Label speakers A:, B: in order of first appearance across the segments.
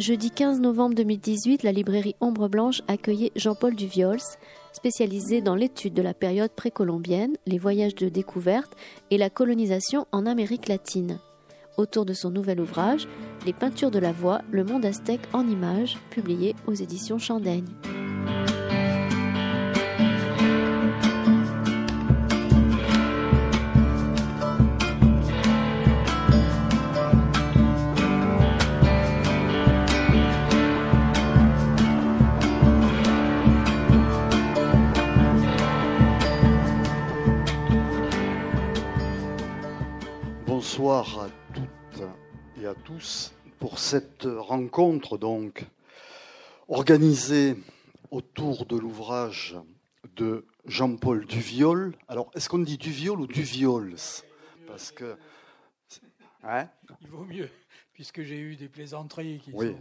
A: Jeudi 15 novembre 2018, la librairie Ombre Blanche accueillait Jean-Paul Duviols, spécialisé dans l'étude de la période précolombienne, les voyages de découverte et la colonisation en Amérique latine. Autour de son nouvel ouvrage, Les peintures de la voix, le monde aztèque en images, publié aux éditions Chandaigne.
B: Bonsoir à toutes et à tous pour cette rencontre donc organisée autour de l'ouvrage de Jean-Paul Duviol. Alors, est-ce qu'on dit Duviol ou Duviols? Parce que
C: hein? Il vaut mieux, puisque j'ai eu des plaisanteries qui sont.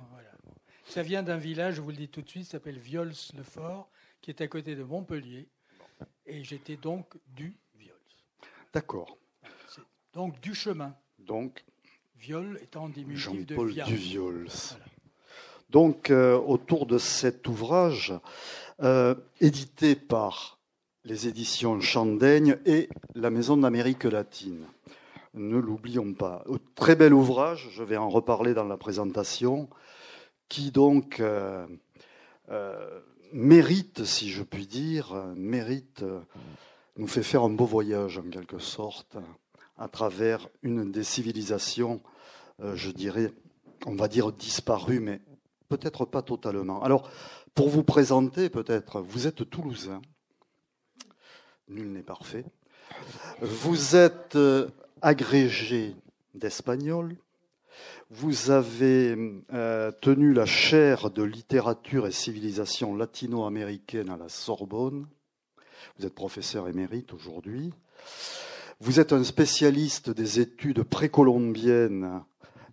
C: Ça vient d'un village, je vous le dis tout de suite, s'appelle Viols-le-Fort, qui est à côté de Montpellier, et j'étais donc du Viols.
B: D'accord.
C: Donc du chemin.
B: Donc.
C: Viol étant diminutif de
B: Jean-Paul Duviols. Donc euh, autour de cet ouvrage, euh, édité par les éditions Chandaigne et la Maison d'Amérique latine. Ne l'oublions pas. Très bel ouvrage, je vais en reparler dans la présentation, qui donc euh, mérite, si je puis dire, mérite, nous fait faire un beau voyage en quelque sorte à travers une des civilisations, euh, je dirais, on va dire disparues, mais peut-être pas totalement. Alors, pour vous présenter, peut-être, vous êtes toulousain. Nul n'est parfait. Vous êtes euh, agrégé d'espagnol. Vous avez euh, tenu la chaire de littérature et civilisation latino-américaine à la Sorbonne. Vous êtes professeur émérite aujourd'hui. Vous êtes un spécialiste des études précolombiennes,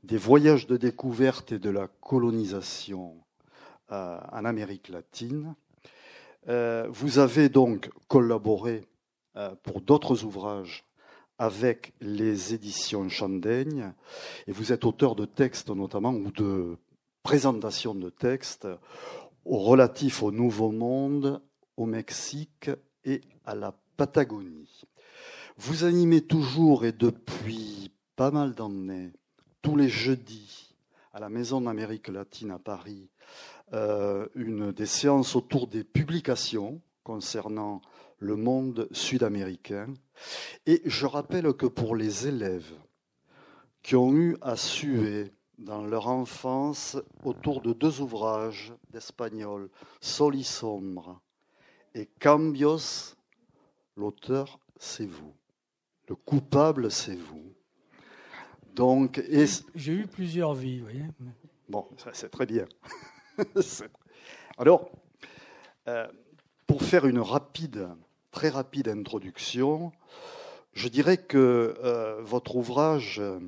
B: des voyages de découverte et de la colonisation euh, en Amérique latine. Euh, vous avez donc collaboré euh, pour d'autres ouvrages avec les éditions Chandaigne et vous êtes auteur de textes notamment ou de présentations de textes relatifs au Nouveau Monde, au Mexique et à la Patagonie. Vous animez toujours et depuis pas mal d'années, tous les jeudis, à la Maison d'Amérique latine à Paris, euh, une des séances autour des publications concernant le monde sud-américain. Et je rappelle que pour les élèves qui ont eu à suer dans leur enfance autour de deux ouvrages d'espagnol, Sol et Cambios, l'auteur, c'est vous. Le coupable, c'est vous. Donc,
C: j'ai eu plusieurs vies, vous voyez.
B: Bon, c'est très bien. Alors, euh, pour faire une rapide, très rapide introduction, je dirais que euh, votre ouvrage euh,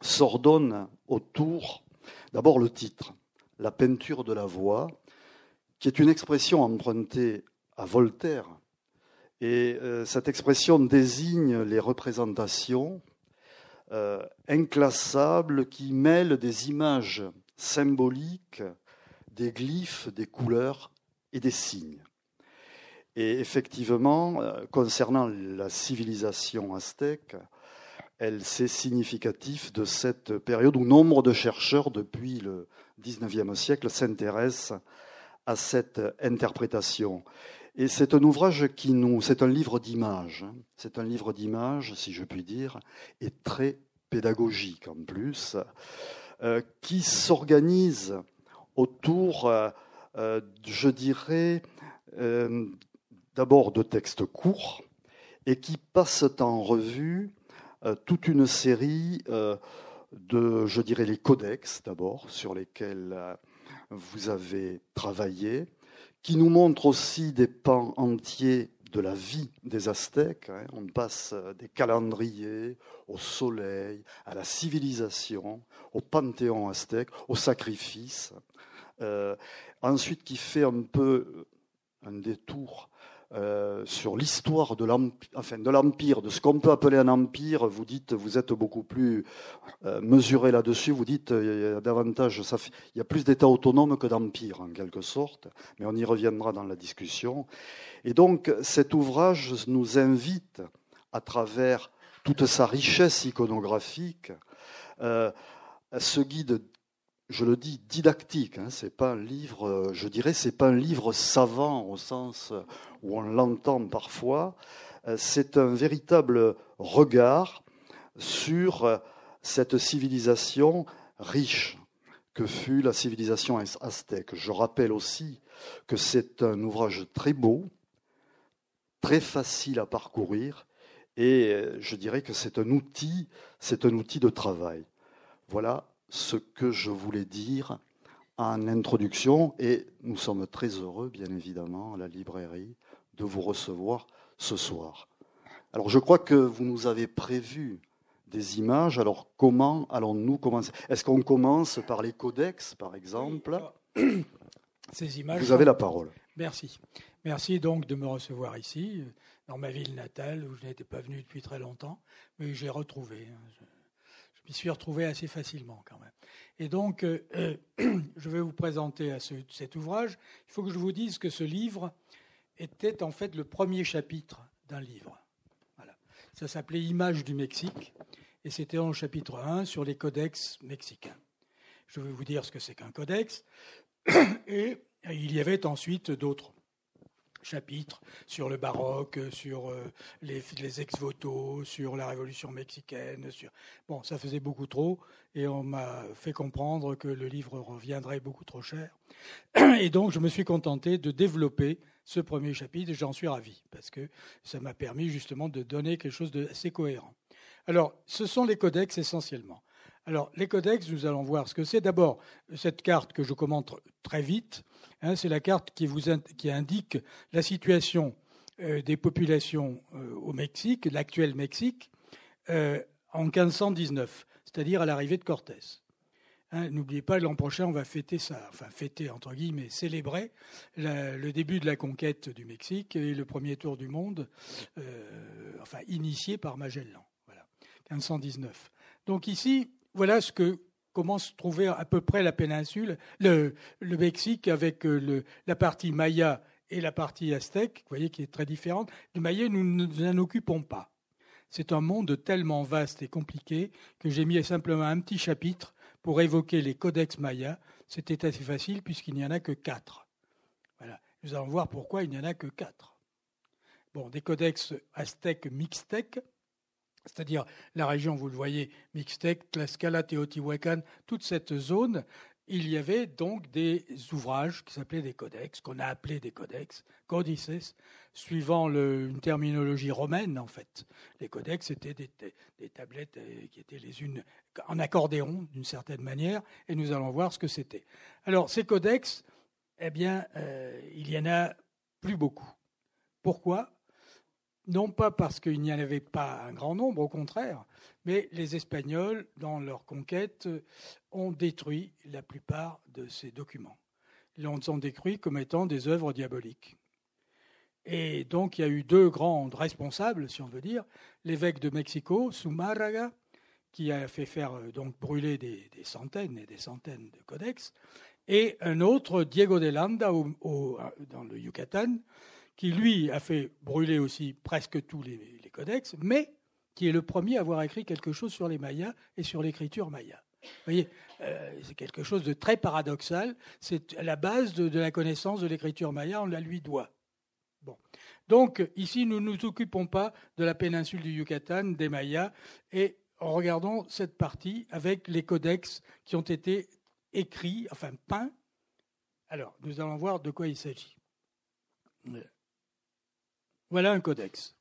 B: s'ordonne autour, d'abord le titre, La peinture de la voix, qui est une expression empruntée à Voltaire et euh, cette expression désigne les représentations euh, inclassables qui mêlent des images symboliques, des glyphes, des couleurs et des signes. Et effectivement, euh, concernant la civilisation aztèque, elle c'est significatif de cette période où nombre de chercheurs depuis le XIXe siècle s'intéressent à cette interprétation. Et c'est un ouvrage qui nous, c'est un livre d'images. Hein. C'est un livre d'images, si je puis dire, et très pédagogique en plus, euh, qui s'organise autour, euh, euh, je dirais, d'abord de textes courts et qui passent en revue toute une série de, je dirais, les codex d'abord, sur lesquels vous avez travaillé, qui nous montre aussi des pans entiers de la vie des Aztèques. Hein. On passe des calendriers au soleil, à la civilisation, au panthéon aztèque, au sacrifice. Euh, ensuite, qui fait un peu un détour euh, sur l'histoire de l'empire, de ce qu'on peut appeler un empire. Vous dites, vous êtes beaucoup plus euh, mesuré là-dessus. Vous dites, il y a davantage, il y a plus d'États autonomes que d'empires en quelque sorte, mais on y reviendra dans la discussion. Et donc, cet ouvrage nous invite, à travers toute sa richesse iconographique, euh, ce guide je le dis, didactique. Hein, c'est pas un livre, euh, je dirais, c'est pas un livre savant au sens où on l'entend parfois. Euh, c'est un véritable regard sur euh, cette civilisation riche que fut la civilisation aztèque. Je rappelle aussi que c'est un ouvrage très beau, très facile à parcourir, et je dirais que c'est un outil, c'est un outil de travail. Voilà ce que je voulais dire en introduction et nous sommes très heureux, bien évidemment, à la librairie, de vous recevoir ce soir. Alors je crois que vous nous avez prévu des images. Alors comment allons-nous commencer? Est-ce qu'on commence par les codex, par exemple?
C: Ces images.
B: Vous avez la parole.
C: Merci. Merci donc de me recevoir ici, dans ma ville natale, où je n'étais pas venu depuis très longtemps, mais j'ai retrouvé. Hein, je m'y suis retrouvé assez facilement quand même. Et donc, euh, euh, je vais vous présenter à cet ouvrage. Il faut que je vous dise que ce livre était en fait le premier chapitre d'un livre. Voilà. Ça s'appelait Images du Mexique et c'était en chapitre 1 sur les codex mexicains. Je vais vous dire ce que c'est qu'un codex. Et il y avait ensuite d'autres chapitres sur le baroque, sur euh, les, les ex-voto, sur la révolution mexicaine. Sur... Bon, ça faisait beaucoup trop et on m'a fait comprendre que le livre reviendrait beaucoup trop cher. Et donc, je me suis contenté de développer ce premier chapitre et j'en suis ravi parce que ça m'a permis justement de donner quelque chose d'assez cohérent. Alors, ce sont les codex essentiellement. Alors, les codex, nous allons voir ce que c'est. D'abord, cette carte que je commente très vite, hein, c'est la carte qui, vous, qui indique la situation euh, des populations euh, au Mexique, l'actuel Mexique, euh, en 1519, c'est-à-dire à, l'arrivée de Cortés. Hein, n'oubliez pas, l'an prochain, on va fêter ça, enfin fêter entre guillemets, célébrer le début de la conquête du Mexique et le premier tour du monde, enfin initié par Magellan. Voilà, 1519. Donc ici, voilà ce que comment se trouvait à peu près la péninsule, le, Mexique avec euh, la partie maya et la partie aztèque, vous voyez, qui est très différente. Le maya, nous ne nous en occupons pas. C'est un monde tellement vaste et compliqué que j'ai mis simplement un petit chapitre pour évoquer les codex mayas. C'était assez facile puisqu'il n'y en a que quatre. Voilà. Nous allons voir pourquoi il n'y en a que quatre. Bon, des codex aztèques mixtèques, c'est-à-dire la région, vous le voyez, Mixtec, Tlaxcala, Teotihuacan, toute cette zone, il y avait donc des ouvrages qui s'appelaient des codex, qu'on a appelés des codex, codices, suivant une terminologie romaine en fait. Les codex étaient des, tablettes euh, qui étaient les unes en accordéon d'une certaine manière, et nous allons voir ce que c'était. Alors ces codex, eh bien, euh, il y en a plus beaucoup. Pourquoi? Non pas parce qu'il n'y en avait pas un grand nombre, au contraire, mais les Espagnols, dans leur conquête, ont détruit la plupart de ces documents. Ils les ont détruits comme étant des œuvres diaboliques. Et donc il y a eu deux grands responsables, si on veut dire, l'évêque de Mexico, Sumárraga, qui a fait faire euh, donc brûler des, centaines et des centaines de codex, et un autre, Diego de Landa, dans le Yucatan, qui lui a fait brûler aussi presque tous les, codex, mais qui est le premier à avoir écrit quelque chose sur les Mayas et sur l'écriture maya. Vous voyez, euh, c'est quelque chose de très paradoxal. C'est la base de, la connaissance de l'écriture maya, on la lui doit. Bon. Donc, ici, nous ne nous occupons pas de la péninsule du Yucatan, des Mayas, et regardons cette partie avec les codex qui ont été écrits, enfin peints. Alors, nous allons voir de quoi il s'agit. Voilà un codex.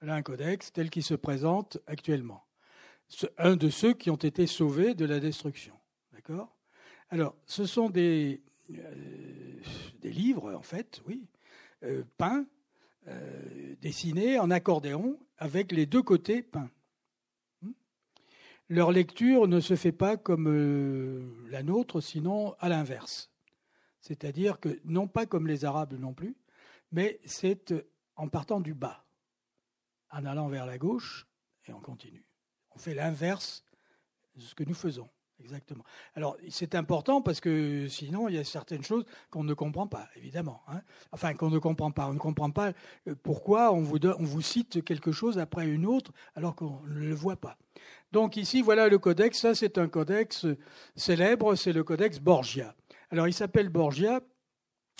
C: Voilà un codex tel qu'il se présente actuellement. Un de ceux qui ont été sauvés de la destruction. D'accord? Alors, ce sont des, euh, des livres, en fait, oui, euh, peints, euh, dessinés en accordéon, avec les deux côtés peints. Hmm? Leur lecture ne se fait pas comme la nôtre, sinon à l'inverse. C'est-à-dire que, non pas comme les Arabes non plus, mais c'est en partant du bas, en allant vers la gauche, et on continue. On fait l'inverse de ce que nous faisons. Exactement. Alors, c'est important parce que sinon, il y a certaines choses qu'on ne comprend pas, évidemment. Hein. Enfin, qu'on ne comprend pas. On ne comprend pas euh, pourquoi on vous, on vous cite quelque chose après une autre alors qu'on ne le voit pas. Donc ici, voilà le codex. Ça, c'est un codex célèbre, c'est le codex Borgia. Alors, il s'appelle Borgia.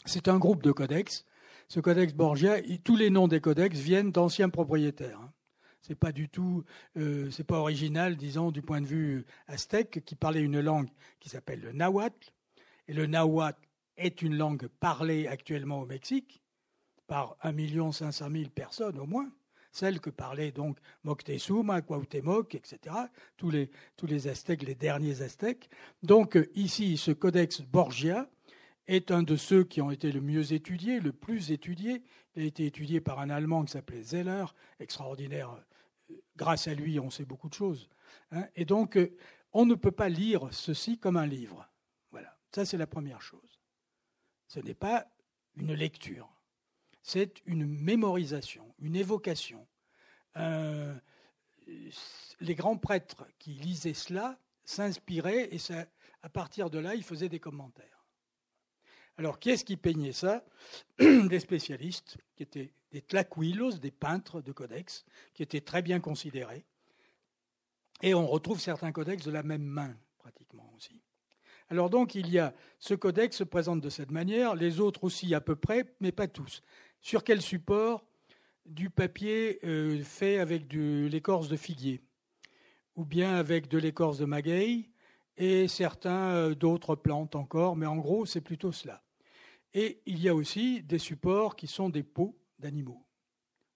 C: C'est un groupe de codex. Ce codex Borgia, tous les noms des codex viennent d'anciens propriétaires. Hein c'est pas du tout, euh, c'est pas original, disons, du point de vue aztèque, qui parlait une langue qui s'appelle le nahuatl. Et le nahuatl est une langue parlée actuellement au Mexique par 1 500 000 personnes au moins, celle que parlaient donc Moctezuma, Cuauhtémoc, etc., tous les, tous les Aztèques, les derniers Aztèques. Donc ici, ce codex Borgia est un de ceux qui ont été le mieux étudiés, le plus étudié. Il a été étudié par un Allemand qui s'appelait Zeller, extraordinaire grâce à lui, on sait beaucoup de choses. Hein. et donc, euh, on ne peut pas lire ceci comme un livre. Voilà, ça c'est la première chose. Ce n'est pas une lecture, c'est une mémorisation, une évocation. Euh, les grands prêtres qui lisaient cela s'inspiraient et à partir de là, ils faisaient des commentaires. Alors, qui est-ce qui peignait ça? Des spécialistes qui étaient des tlacuilos, des peintres de codex, qui étaient très bien considérés. Et on retrouve certains codex de la même main, pratiquement aussi. Alors donc, il y a ce codex se présente de cette manière, les autres aussi à peu près, mais pas tous. Sur quel support? Du papier euh, fait avec de l'écorce de figuier, ou bien avec de l'écorce de maguey, et certains euh, d'autres plantes encore, mais en gros, c'est plutôt cela. Et il y a aussi des supports qui sont des pots d'animaux,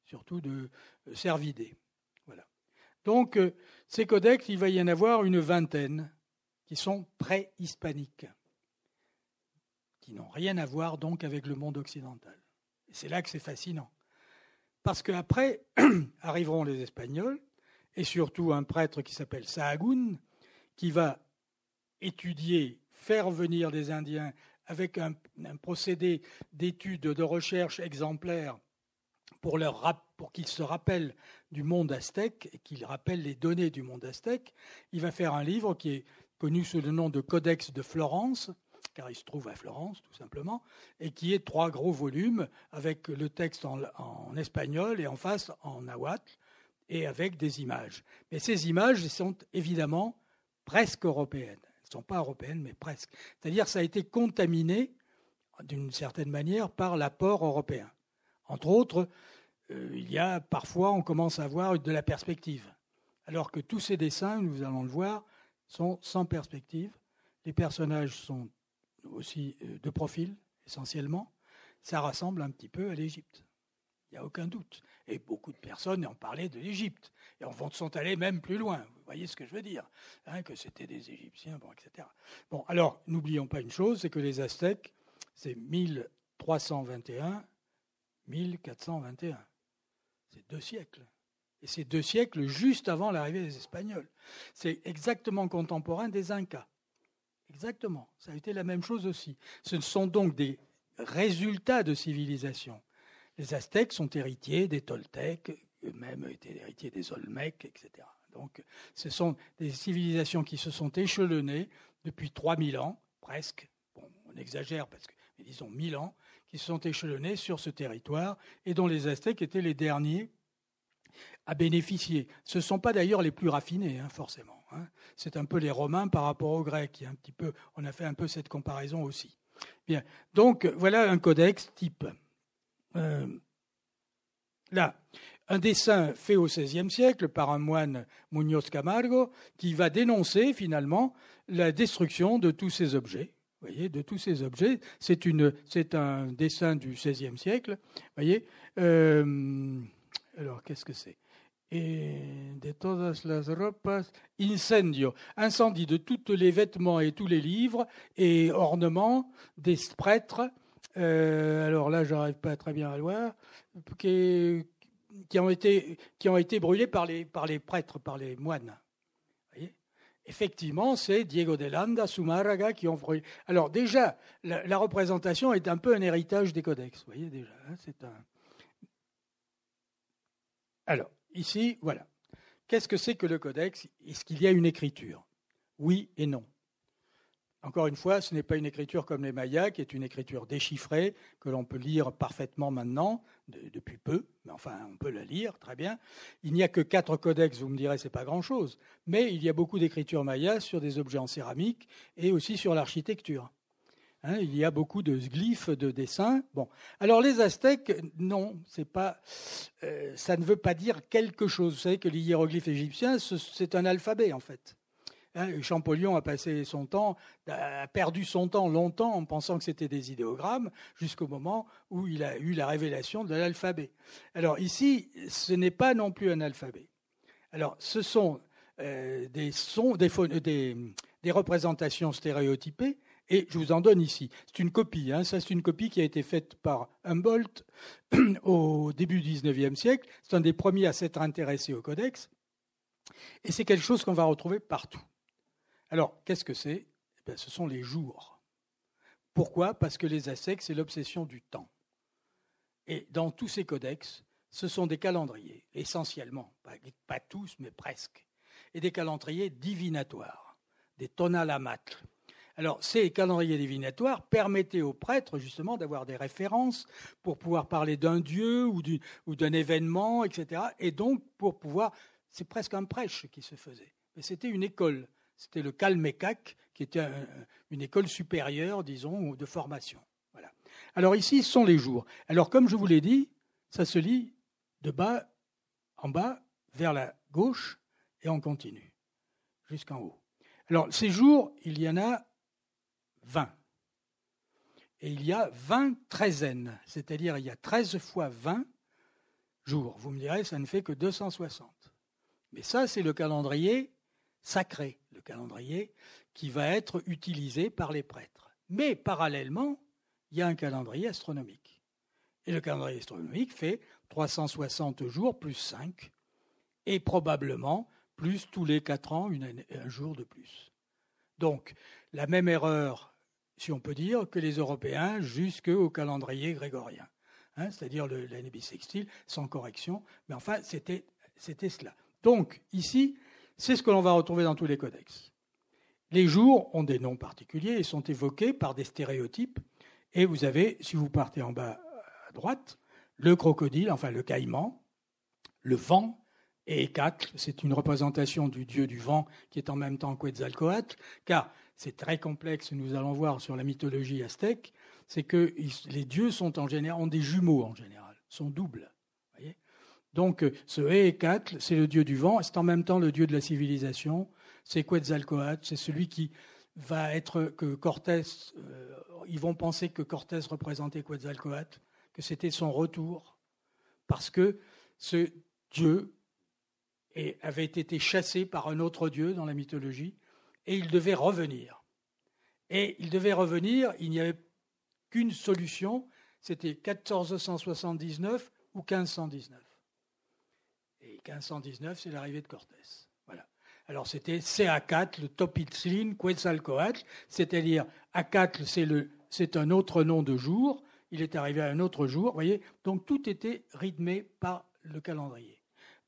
C: surtout de euh, cervidés. Voilà. Donc, euh, ces codex, il va y en avoir une vingtaine qui sont pré-hispaniques, qui n'ont rien à voir donc avec le monde occidental. Et c'est là que c'est fascinant. Parce qu'après arriveront les Espagnols, et surtout un prêtre qui s'appelle Sahagún, qui va étudier, faire venir des Indiens avec un, procédé d'étude, de recherche exemplaire pour qu'ils se rappellent du monde aztèque et qu'ils rappellent les données du monde aztèque, il va faire un livre qui est connu sous le nom de Codex de Florence, car il se trouve à Florence tout simplement, et qui est trois gros volumes avec le texte en, en espagnol et en face en nahuatl et avec des images. Mais ces images sont évidemment presque européennes. Ne sont pas européennes, mais presque. C'est-à-dire ça a été contaminé d'une certaine manière par l'apport européen. Entre autres, euh, il y a parfois, on commence à voir de la perspective. Alors que tous ces dessins, nous allons le voir, sont sans perspective. Les personnages sont aussi euh, de profil, essentiellement. Ça ressemble un petit peu à l'Égypte. Il n'y a aucun doute. Et beaucoup de personnes ont parlé de l'Égypte. Et en sont allés même plus loin. Vous voyez ce que je veux dire hein, Que c'était des Égyptiens, bon, etc. Bon, alors, n'oublions pas une chose, c'est que les Aztèques, c'est 1321 1421. C'est deux siècles. Et c'est deux siècles juste avant l'arrivée des Espagnols. C'est exactement contemporain des Incas. Exactement. Ça a été la même chose aussi. Ce sont donc des résultats de civilisation. Les Aztèques sont héritiers des Toltecs, eux-mêmes étaient héritiers des Olmecs, etc. Donc ce sont des civilisations qui se sont échelonnées depuis 3000 ans, presque. Bon, on exagère parce que, mais disons 1000 ans, qui se sont échelonnés sur ce territoire et dont les Aztèques étaient les derniers à bénéficier. Ce ne sont pas d'ailleurs les plus raffinés, hein, forcément. Hein. C'est un peu les Romains par rapport aux Grecs. un petit peu, on a fait un peu cette comparaison aussi. Bien. Donc, voilà un codex type. Euh, là, un dessin fait au XVIe siècle par un moine Muñoz Camargo qui va dénoncer finalement la destruction de tous ces objets. C'est, un dessin du XVIe siècle. Euh, alors, qu'est-ce que c'est? Et de todas las ropas, incendio, incendie de tous les vêtements et tous les livres et ornements des prêtres. Euh, alors là, j'arrive pas très bien à le voir, qui, ont été qui ont été brûlés par les par les prêtres, par les moines. Voyez? Effectivement, c'est Diego de Landa, Sumaraga qui ont. Alors déjà, la, représentation est un peu un héritage des codex. Vous voyez déjà, hein, c'est un. Alors ici, voilà. Qu'est-ce que c'est que le codex? Est-ce qu'il y a une écriture? Oui et non. Encore une fois, ce n'est pas une écriture comme les Mayas, qui est une écriture déchiffrée, que l'on peut lire parfaitement maintenant, depuis peu, mais enfin, on peut la lire très bien. Il n'y a que quatre codex, vous me direz, c'est pas grand-chose, mais il y a beaucoup d'écritures mayas sur des objets en céramique et aussi sur l'architecture. Hein, il y a beaucoup de glyphes, de dessins. Bon, alors les Aztèques, non, c'est pas, euh, ça ne veut pas dire quelque chose. Vous savez que les hiéroglyphes égyptiens, c'est un alphabet en fait. Hein, Champollion a passé son temps, perdu son temps longtemps en pensant que c'était des idéogrammes, jusqu'au moment où il a eu la révélation de l'alphabet. Alors ici, ce n'est pas non plus un alphabet. Alors, ce sont euh, des, représentations stéréotypées, et je vous en donne ici. C'est une copie, hein. ça c'est une copie qui a été faite par Humboldt au début du XIXe siècle. C'est un des premiers à s'être intéressé au codex. Et c'est quelque chose qu'on va retrouver partout. Alors, qu'est-ce que c'est? Eh Ce sont les jours. Pourquoi? Parce que les Aztèques, c'est l'obsession du temps. Et dans tous ces codex, ce sont des calendriers, essentiellement, pas, tous, mais presque, et des calendriers divinatoires, des tonalamatl. Alors, ces calendriers divinatoires permettaient aux prêtres, justement, d'avoir des références pour pouvoir parler d'un dieu ou d'un événement, etc. Et donc, pour pouvoir. C'est presque un prêche qui se faisait. Mais c'était une école. C'était le Calmecac, qui était une école supérieure, disons, de formation. Voilà. Alors ici, ce sont les jours. Alors comme je vous l'ai dit, ça se lit de bas en bas vers la gauche et on continue jusqu'en haut. Alors ces jours, il y en a 20. Et il y a 20 treizaines, c'est-à-dire il y a 13 fois 20 jours. Vous me direz, ça ne fait que 260. Mais ça, c'est le calendrier sacré calendrier, qui va être utilisé par les prêtres. Mais parallèlement, il y a un calendrier astronomique. Et le calendrier astronomique fait 360 jours plus 5, et probablement plus tous les 4 ans un jour de plus. Donc, la même erreur, si on peut dire, que les Européens jusqu'au calendrier grégorien, hein, c'est-à-dire l'année bissextile, sans correction, mais enfin, c'était cela. Donc, ici, c'est ce que l'on va retrouver dans tous les codex. Les jours ont des noms particuliers et sont évoqués par des stéréotypes. Et vous avez, si vous partez en bas à droite, le crocodile, enfin le caïman, le vent et Écacle. C'est une représentation du dieu du vent qui est en même temps Quetzalcoatl, car c'est très complexe, nous allons voir sur la mythologie aztèque, c'est que les dieux sont en général, ont des jumeaux en général, sont doubles. Donc ce Hécatl, c'est le dieu du vent, c'est en même temps le dieu de la civilisation, c'est Quetzalcoatl, c'est celui qui va être que Cortés, euh, ils vont penser que Cortés représentait Quetzalcoatl, que c'était son retour, parce que ce dieu avait été chassé par un autre dieu dans la mythologie, et il devait revenir. Et il devait revenir, il n'y avait qu'une solution, c'était 1479 ou 1519. 1519, c'est l'arrivée de Cortés. Voilà. Alors c'était le Topitzlin, Quetzalcoatl, c'est-à-dire Acatl, c'est un autre nom de jour, il est arrivé à un autre jour, voyez. Donc tout était rythmé par le calendrier.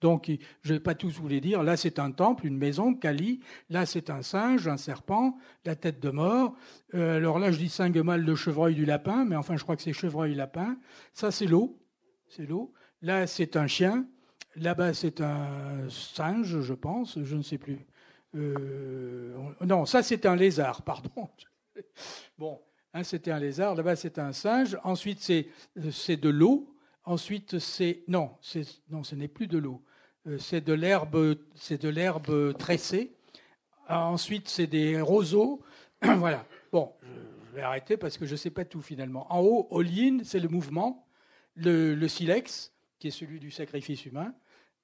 C: Donc, je ne vais pas tous vous les dire. Là, c'est un temple, une maison, Kali. Là, c'est un singe, un serpent, la tête de mort. Euh, alors là, je dis cinq mâles de chevreuil du lapin, mais enfin, je crois que c'est chevreuil-lapin. Ça, c'est l'eau. C'est l'eau. Là, c'est un chien. Là-bas, c'est un singe, je pense, je ne sais plus. Euh, non, ça, c'est un lézard, pardon. Bon, hein, c'était un lézard. Là-bas, c'est un singe. Ensuite, c'est de l'eau. Ensuite, c'est non, non, ce n'est plus de l'eau. Euh, c'est de l'herbe, c'est de l'herbe tressée. Ensuite, c'est des roseaux. voilà. Bon, je vais arrêter parce que je ne sais pas tout finalement. En haut, Olin, c'est le mouvement. Le silex, qui est celui du sacrifice humain.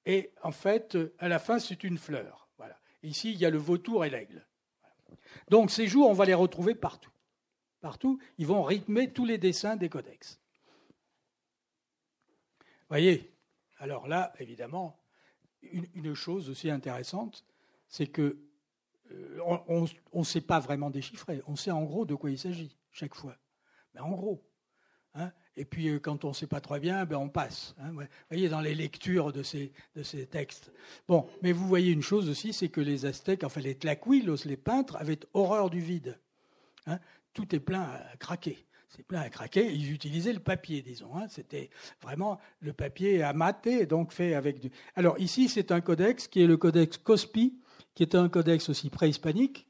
C: Et en fait, à la fin, c'est une fleur. Voilà. Ici, il y a le vautour et l'aigle. Donc ces jours, on va les retrouver partout. Partout, ils vont rythmer tous les dessins des codex. Voyez Alors là, évidemment, une, chose aussi intéressante, c'est que on ne sait pas vraiment déchiffrer. On sait en gros de quoi il s'agit chaque fois. Mais en gros. Hein. et puis quand on ne sait pas très bien, ben on passe. Hein. Vous voyez dans les lectures de ces, de ces textes. Bon, mais vous voyez une chose aussi, c'est que les Aztèques, enfin les Tlacuilos, les peintres, avaient horreur du vide. Hein. tout est plein à craquer c'est plein à craquer. Ils utilisaient le papier, disons. C'était vraiment le papier à mater, donc fait avec du. Alors ici, c'est un codex qui est le codex Cospi, qui est un codex aussi préhispanique,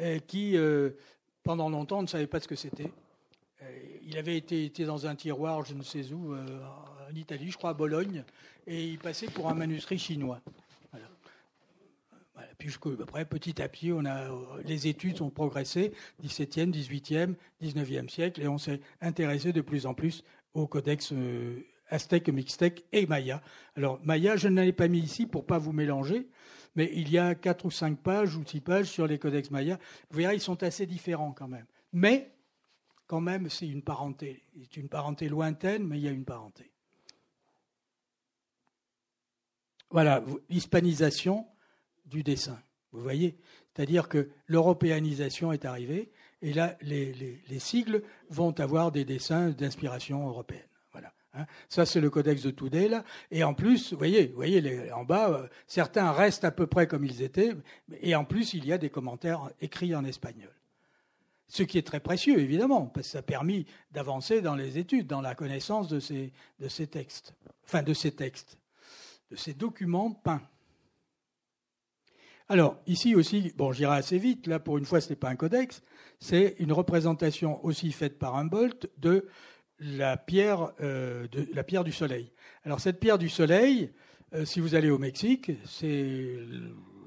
C: euh, qui euh, pendant longtemps on ne savait pas ce que c'était. Euh, il avait été, dans un tiroir, je ne sais où, en Italie, je crois à Bologne, et il passait pour un manuscrit chinois. Puis après, petit à petit, on a, les études ont progressé, 17e, 18e, 19e siècle, et on s'est intéressé de plus en plus au codex euh, aztèque, et maya. Alors, maya, je ne l'ai pas mis ici pour pas vous mélanger, mais il y a quatre ou cinq pages ou six pages sur les codex maya. Vous verrez, ils sont assez différents quand même. Mais, quand même, c'est une parenté. C'est une parenté lointaine, mais il y a une parenté. Voilà, l'hispanisation du dessin. Vous voyez C'est-à-dire que l'européanisation est arrivée et là, les, sigles vont avoir des dessins d'inspiration européenne. Voilà. Hein. Ça, c'est le codex de Tudela. Et en plus, vous voyez, vous voyez en bas, euh, certains restent à peu près comme ils étaient. Et en plus, il y a des commentaires écrits en espagnol. Ce qui est très précieux, évidemment, parce que ça a permis d'avancer dans les études, dans la connaissance de ces, de ces textes. Enfin, de ces textes, de ces documents peints. Alors, ici aussi, bon, j'irai assez vite, là, pour une fois, ce n'est pas un codex, c'est une représentation aussi faite par un bolt de la pierre, euh, de la pierre du soleil. Alors, cette pierre du soleil, euh, si vous allez au Mexique, c'est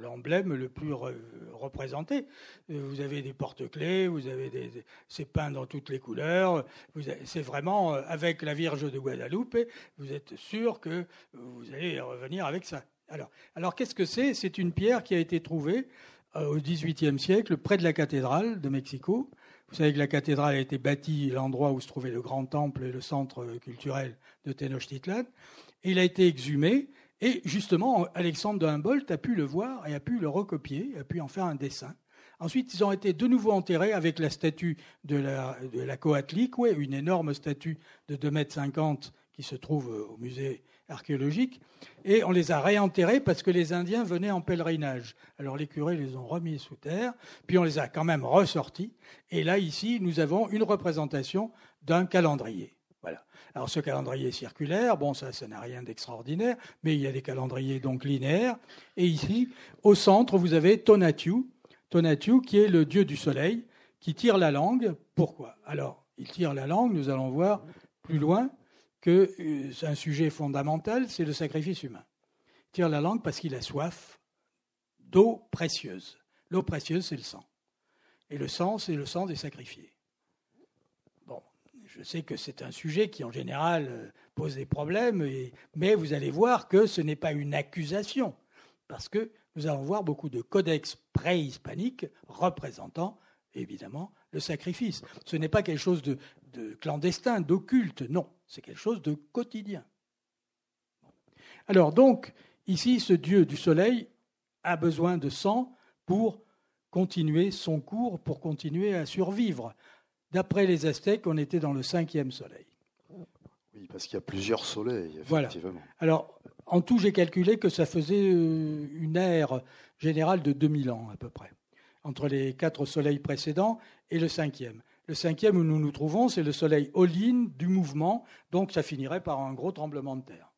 C: l'emblème le plus représenté. Euh, vous avez des porte-clés, vous avez des, c'est peint dans toutes les couleurs. C'est vraiment avec la Vierge de Guadalupe. Vous êtes sûr que vous allez revenir avec ça. Alors, qu'est-ce que c'est? C'est une pierre qui a été trouvée euh, au XVIIIe siècle près de la cathédrale de Mexico. Vous savez que la cathédrale a été bâtie l'endroit où se trouvait le grand temple et le centre culturel de Tenochtitlan. il a été exhumé. Et justement, Alexandre de Humboldt a pu le voir et a pu le recopier, a pu en faire un dessin. Ensuite, ils ont été de nouveau enterrés avec la statue de la, de la Coatlic, une énorme statue de 2,50 mètres qui se trouve au musée archéologiques, et on les a réenterrés parce que les Indiens venaient en pèlerinage. Alors les curés les ont remis sous terre, puis on les a quand même ressortis, et là, ici, nous avons une représentation d'un calendrier. Voilà. Alors ce calendrier circulaire, bon, ça, ça n'a rien d'extraordinaire, mais il y a des calendriers donc linéaires, et ici, au centre, vous avez Tonatiuh, Tonatiuh qui est le dieu du soleil, qui tire la langue. Pourquoi? Alors, il tire la langue, nous allons voir plus loin, que euh, c'est un sujet fondamental, c'est le sacrifice humain. Il tire la langue parce qu'il a soif d'eau précieuse. L'eau précieuse, c'est le sang. Et le sang, c'est le sang des sacrifiés. Je sais que c'est un sujet qui, en général, euh, pose des problèmes, mais vous allez voir que ce n'est pas une accusation, parce que nous allons voir beaucoup de codex préhispaniques représentant, évidemment, le sacrifice. Ce n'est pas quelque chose de clandestin, d'occulte, non, c'est quelque chose de quotidien. Alors donc, ici, ce dieu du soleil a besoin de sang pour continuer son cours, pour continuer à survivre. D'après les Aztèques, on était dans le cinquième soleil.
B: Oui, parce qu'il y a plusieurs soleils,
C: effectivement. Voilà. Alors, en tout, j'ai calculé que ça faisait euh, une ère générale de 2000 ans, à peu près, entre les quatre soleils précédents et le cinquième. Le cinquième où nous nous trouvons, c'est le soleil all du mouvement, donc ça finirait par un gros tremblement de terre.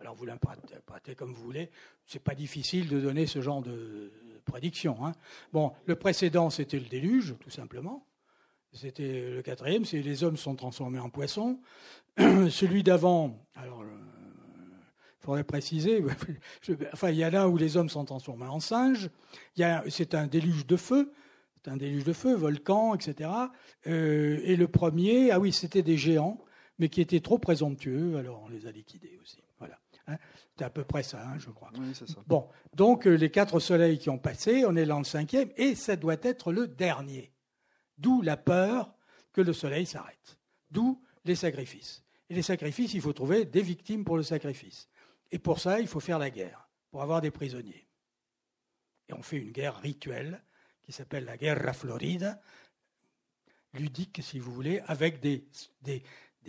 C: Alors vous l'interprétez comme vous voulez, c'est pas difficile de donner ce genre de prédiction. Hein. Bon, le précédent, c'était le déluge, tout simplement. C'était le quatrième, c'est les hommes sont transformés en poissons. Celui d'avant, alors il faudrait préciser, enfin il y a là où les hommes sont transformés en singes. C'est un déluge de feu. C'est un déluge de feu, volcan, etc. Euh, et le premier, ah oui, c'était des géants, mais qui étaient trop présomptueux, alors on les a liquidés aussi. Voilà. Hein. C'était à peu près ça, hein, je crois.
B: Oui, ça.
C: Bon, donc euh, les quatre soleils qui ont passé, on est dans le cinquième, et ça doit être le dernier. D'où la peur que le soleil s'arrête. D'où les sacrifices. Et les sacrifices, il faut trouver des victimes pour le sacrifice. Et pour ça, il faut faire la guerre, pour avoir des prisonniers. Et on fait une guerre rituelle qui s'appelle la Guerra Florida, ludique si vous voulez, avec des,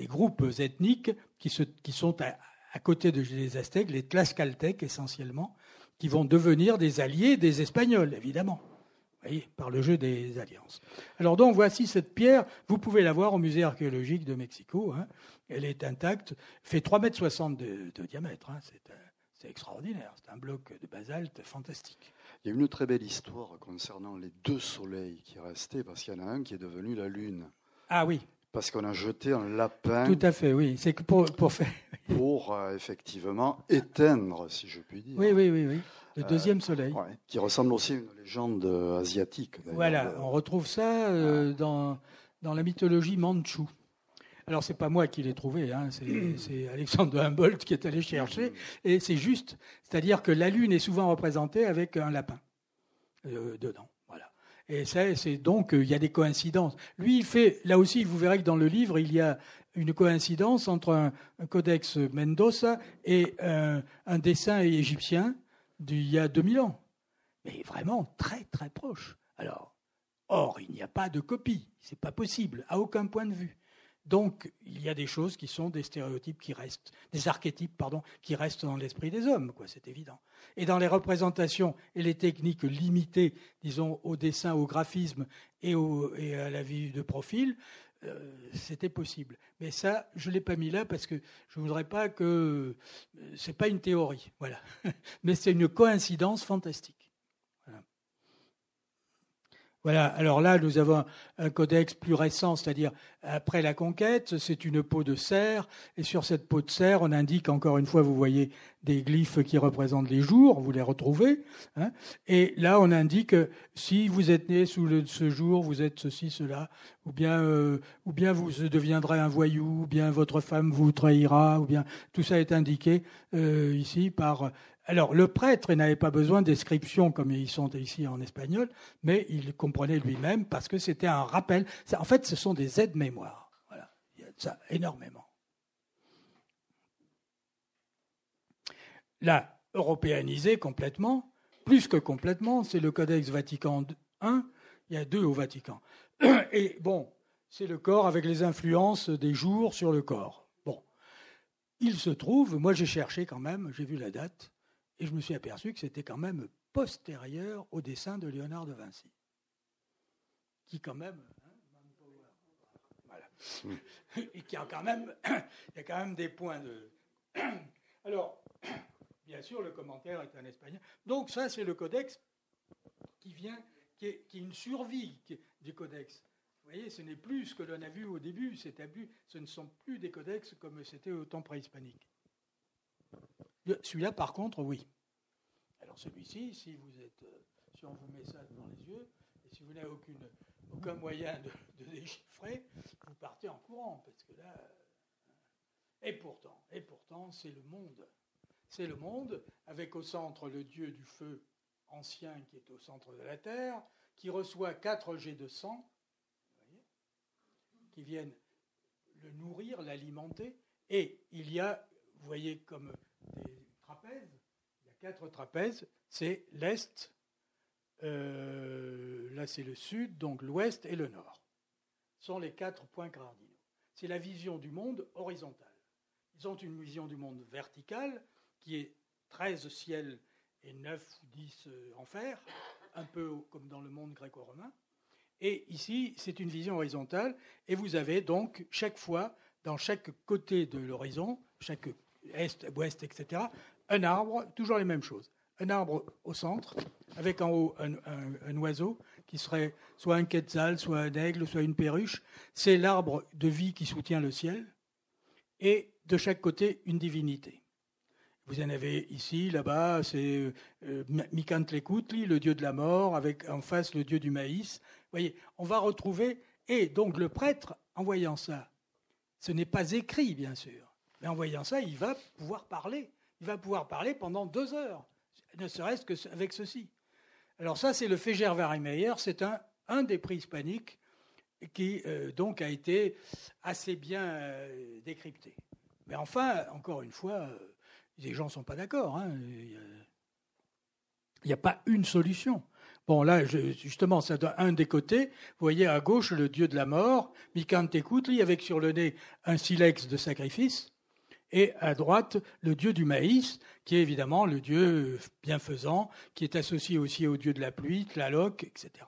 C: groupes ethniques qui sont à, côté de, des Aztèques, les Tlaxcaltèques essentiellement, qui vont devenir des alliés des Espagnols, évidemment. Voyez, par le jeu des alliances. Alors donc voici cette pierre, vous pouvez la voir au musée archéologique de Mexico, hein. elle est intacte, fait 3,60 m de, de diamètre, hein. c'est extraordinaire, c'est un bloc de basalte fantastique.
B: Il y a une très belle histoire concernant les deux soleils qui restaient, parce qu'il y en a un qui est devenu la Lune.
C: Ah oui.
B: Parce qu'on a jeté un lapin.
C: Tout à fait, oui. C'est pour, pour faire.
B: Pour euh, effectivement éteindre, si je puis dire.
C: Oui, oui, oui, oui. Le deuxième euh, soleil.
B: qui ressemble aussi à une légende asiatique.
C: Voilà, on retrouve ça euh, dans, dans la mythologie mandchoue. Alors, c'est pas moi qui l'ai trouvé, hein, c'est Alexandre de Humboldt qui est allé chercher, et c'est juste. C'est-à-dire que la Lune est souvent représentée avec un lapin euh, dedans. Et c'est donc, il y a des coïncidences. Lui, il fait, là aussi, vous verrez que dans le livre, il y a une coïncidence entre un, codex Mendoza et un, un dessin égyptien d'il y a 2000 ans. Mais vraiment très, très proche. Alors, or, il n'y a pas de copie. C'est pas possible, à aucun point de vue. Donc, il y a des choses qui sont des stéréotypes qui restent, des archétypes, pardon, qui restent dans l'esprit des hommes, quoi, c'est évident. Et dans les représentations et les techniques limitées, disons, au dessin, au graphisme et, à la vie de profil, euh, c'était possible. Mais ça, je ne l'ai pas mis là parce que je ne voudrais pas que. Euh, c'est pas une théorie, voilà. Mais c'est une coïncidence fantastique. Voilà, alors là, nous avons un codex plus récent, c'est-à-dire après la conquête, c'est une peau de cerf, et sur cette peau de cerf, on indique, encore une fois, vous voyez des glyphes qui représentent les jours, vous les retrouvez, hein, et là, on indique si vous êtes né sous ce jour, vous êtes ceci, cela, ou bien, euh, ou bien vous deviendrez un voyou, ou bien votre femme vous trahira, ou bien tout ça est indiqué euh, ici par alors, le prêtre n'avait pas besoin d'inscription comme ils sont ici en espagnol, mais il comprenait lui-même parce que c'était un rappel. En fait, ce sont des aides-mémoires. Voilà, il y a ça énormément. Là, européanisé complètement, plus que complètement, c'est le Codex Vatican I. Il y a deux au Vatican. Et bon, c'est le corps avec les influences des jours sur le corps. Bon, il se trouve, moi j'ai cherché quand même, j'ai vu la date, et je me suis aperçu que c'était quand même postérieur au dessin de Léonard de Vinci. Qui quand même... Hein, voilà. Et qui a quand même... Il y a quand même des points de... Alors, bien sûr, le commentaire est en espagnol. Donc ça, c'est le codex qui vient, qui est, une survie du codex. Vous voyez, ce n'est plus ce que l'on a vu au début, c'est abus, ce ne sont plus des codex comme c'était au temps préhispanique. Celui-là, par contre, oui. Alors celui-ci, si vous êtes, euh, si on vous met ça devant les yeux, et si vous n'avez aucun moyen de, déchiffrer, vous partez en courant, parce que là. Euh, et pourtant, et pourtant, c'est le monde. C'est le monde, avec au centre le dieu du feu ancien qui est au centre de la terre, qui reçoit quatre jets de sang, qui viennent le nourrir, l'alimenter, et il y a, vous voyez, comme Il y a quatre trapèzes. C'est l'Est, euh, là c'est le Sud, donc l'Ouest et le Nord. Ce sont les quatre points cardinaux. C'est la vision du monde horizontale. Ils ont une vision du monde verticale qui est 13 ciels et 9 ou 10 euh, enfers, un peu comme dans le monde gréco-romain. Et ici, c'est une vision horizontale, et vous avez donc chaque fois, dans chaque côté de l'horizon, chaque est, ouest, etc., un arbre, toujours les mêmes choses. Un arbre au centre, avec en haut un, oiseau qui serait soit un quetzal, soit un aigle, soit une perruche. C'est l'arbre de vie qui soutient le ciel. Et de chaque côté, une divinité. Vous en avez ici, là-bas, c'est euh, le dieu de la mort, avec en face le dieu du maïs. Vous voyez, on va retrouver. Et donc le prêtre, en voyant ça, ce n'est pas écrit, bien sûr, mais en voyant ça, il va pouvoir parler. Il va pouvoir parler pendant deux heures, ne serait-ce qu'avec ceci. Alors ça, c'est le Féger Varimeyer, c'est un, des prix hispaniques qui euh, donc a été assez bien euh, décrypté. Mais enfin, encore une fois, euh, les gens ne sont pas d'accord. Hein. Il n'y a pas une solution. Bon, là, justement, ça donne un des côtés. Vous voyez à gauche le dieu de la mort, Mikantekutli, avec sur le nez un silex de sacrifice, et à droite le dieu du maïs, qui est évidemment le dieu bienfaisant, qui est associé aussi au dieu de la pluie, Tlaloc, etc.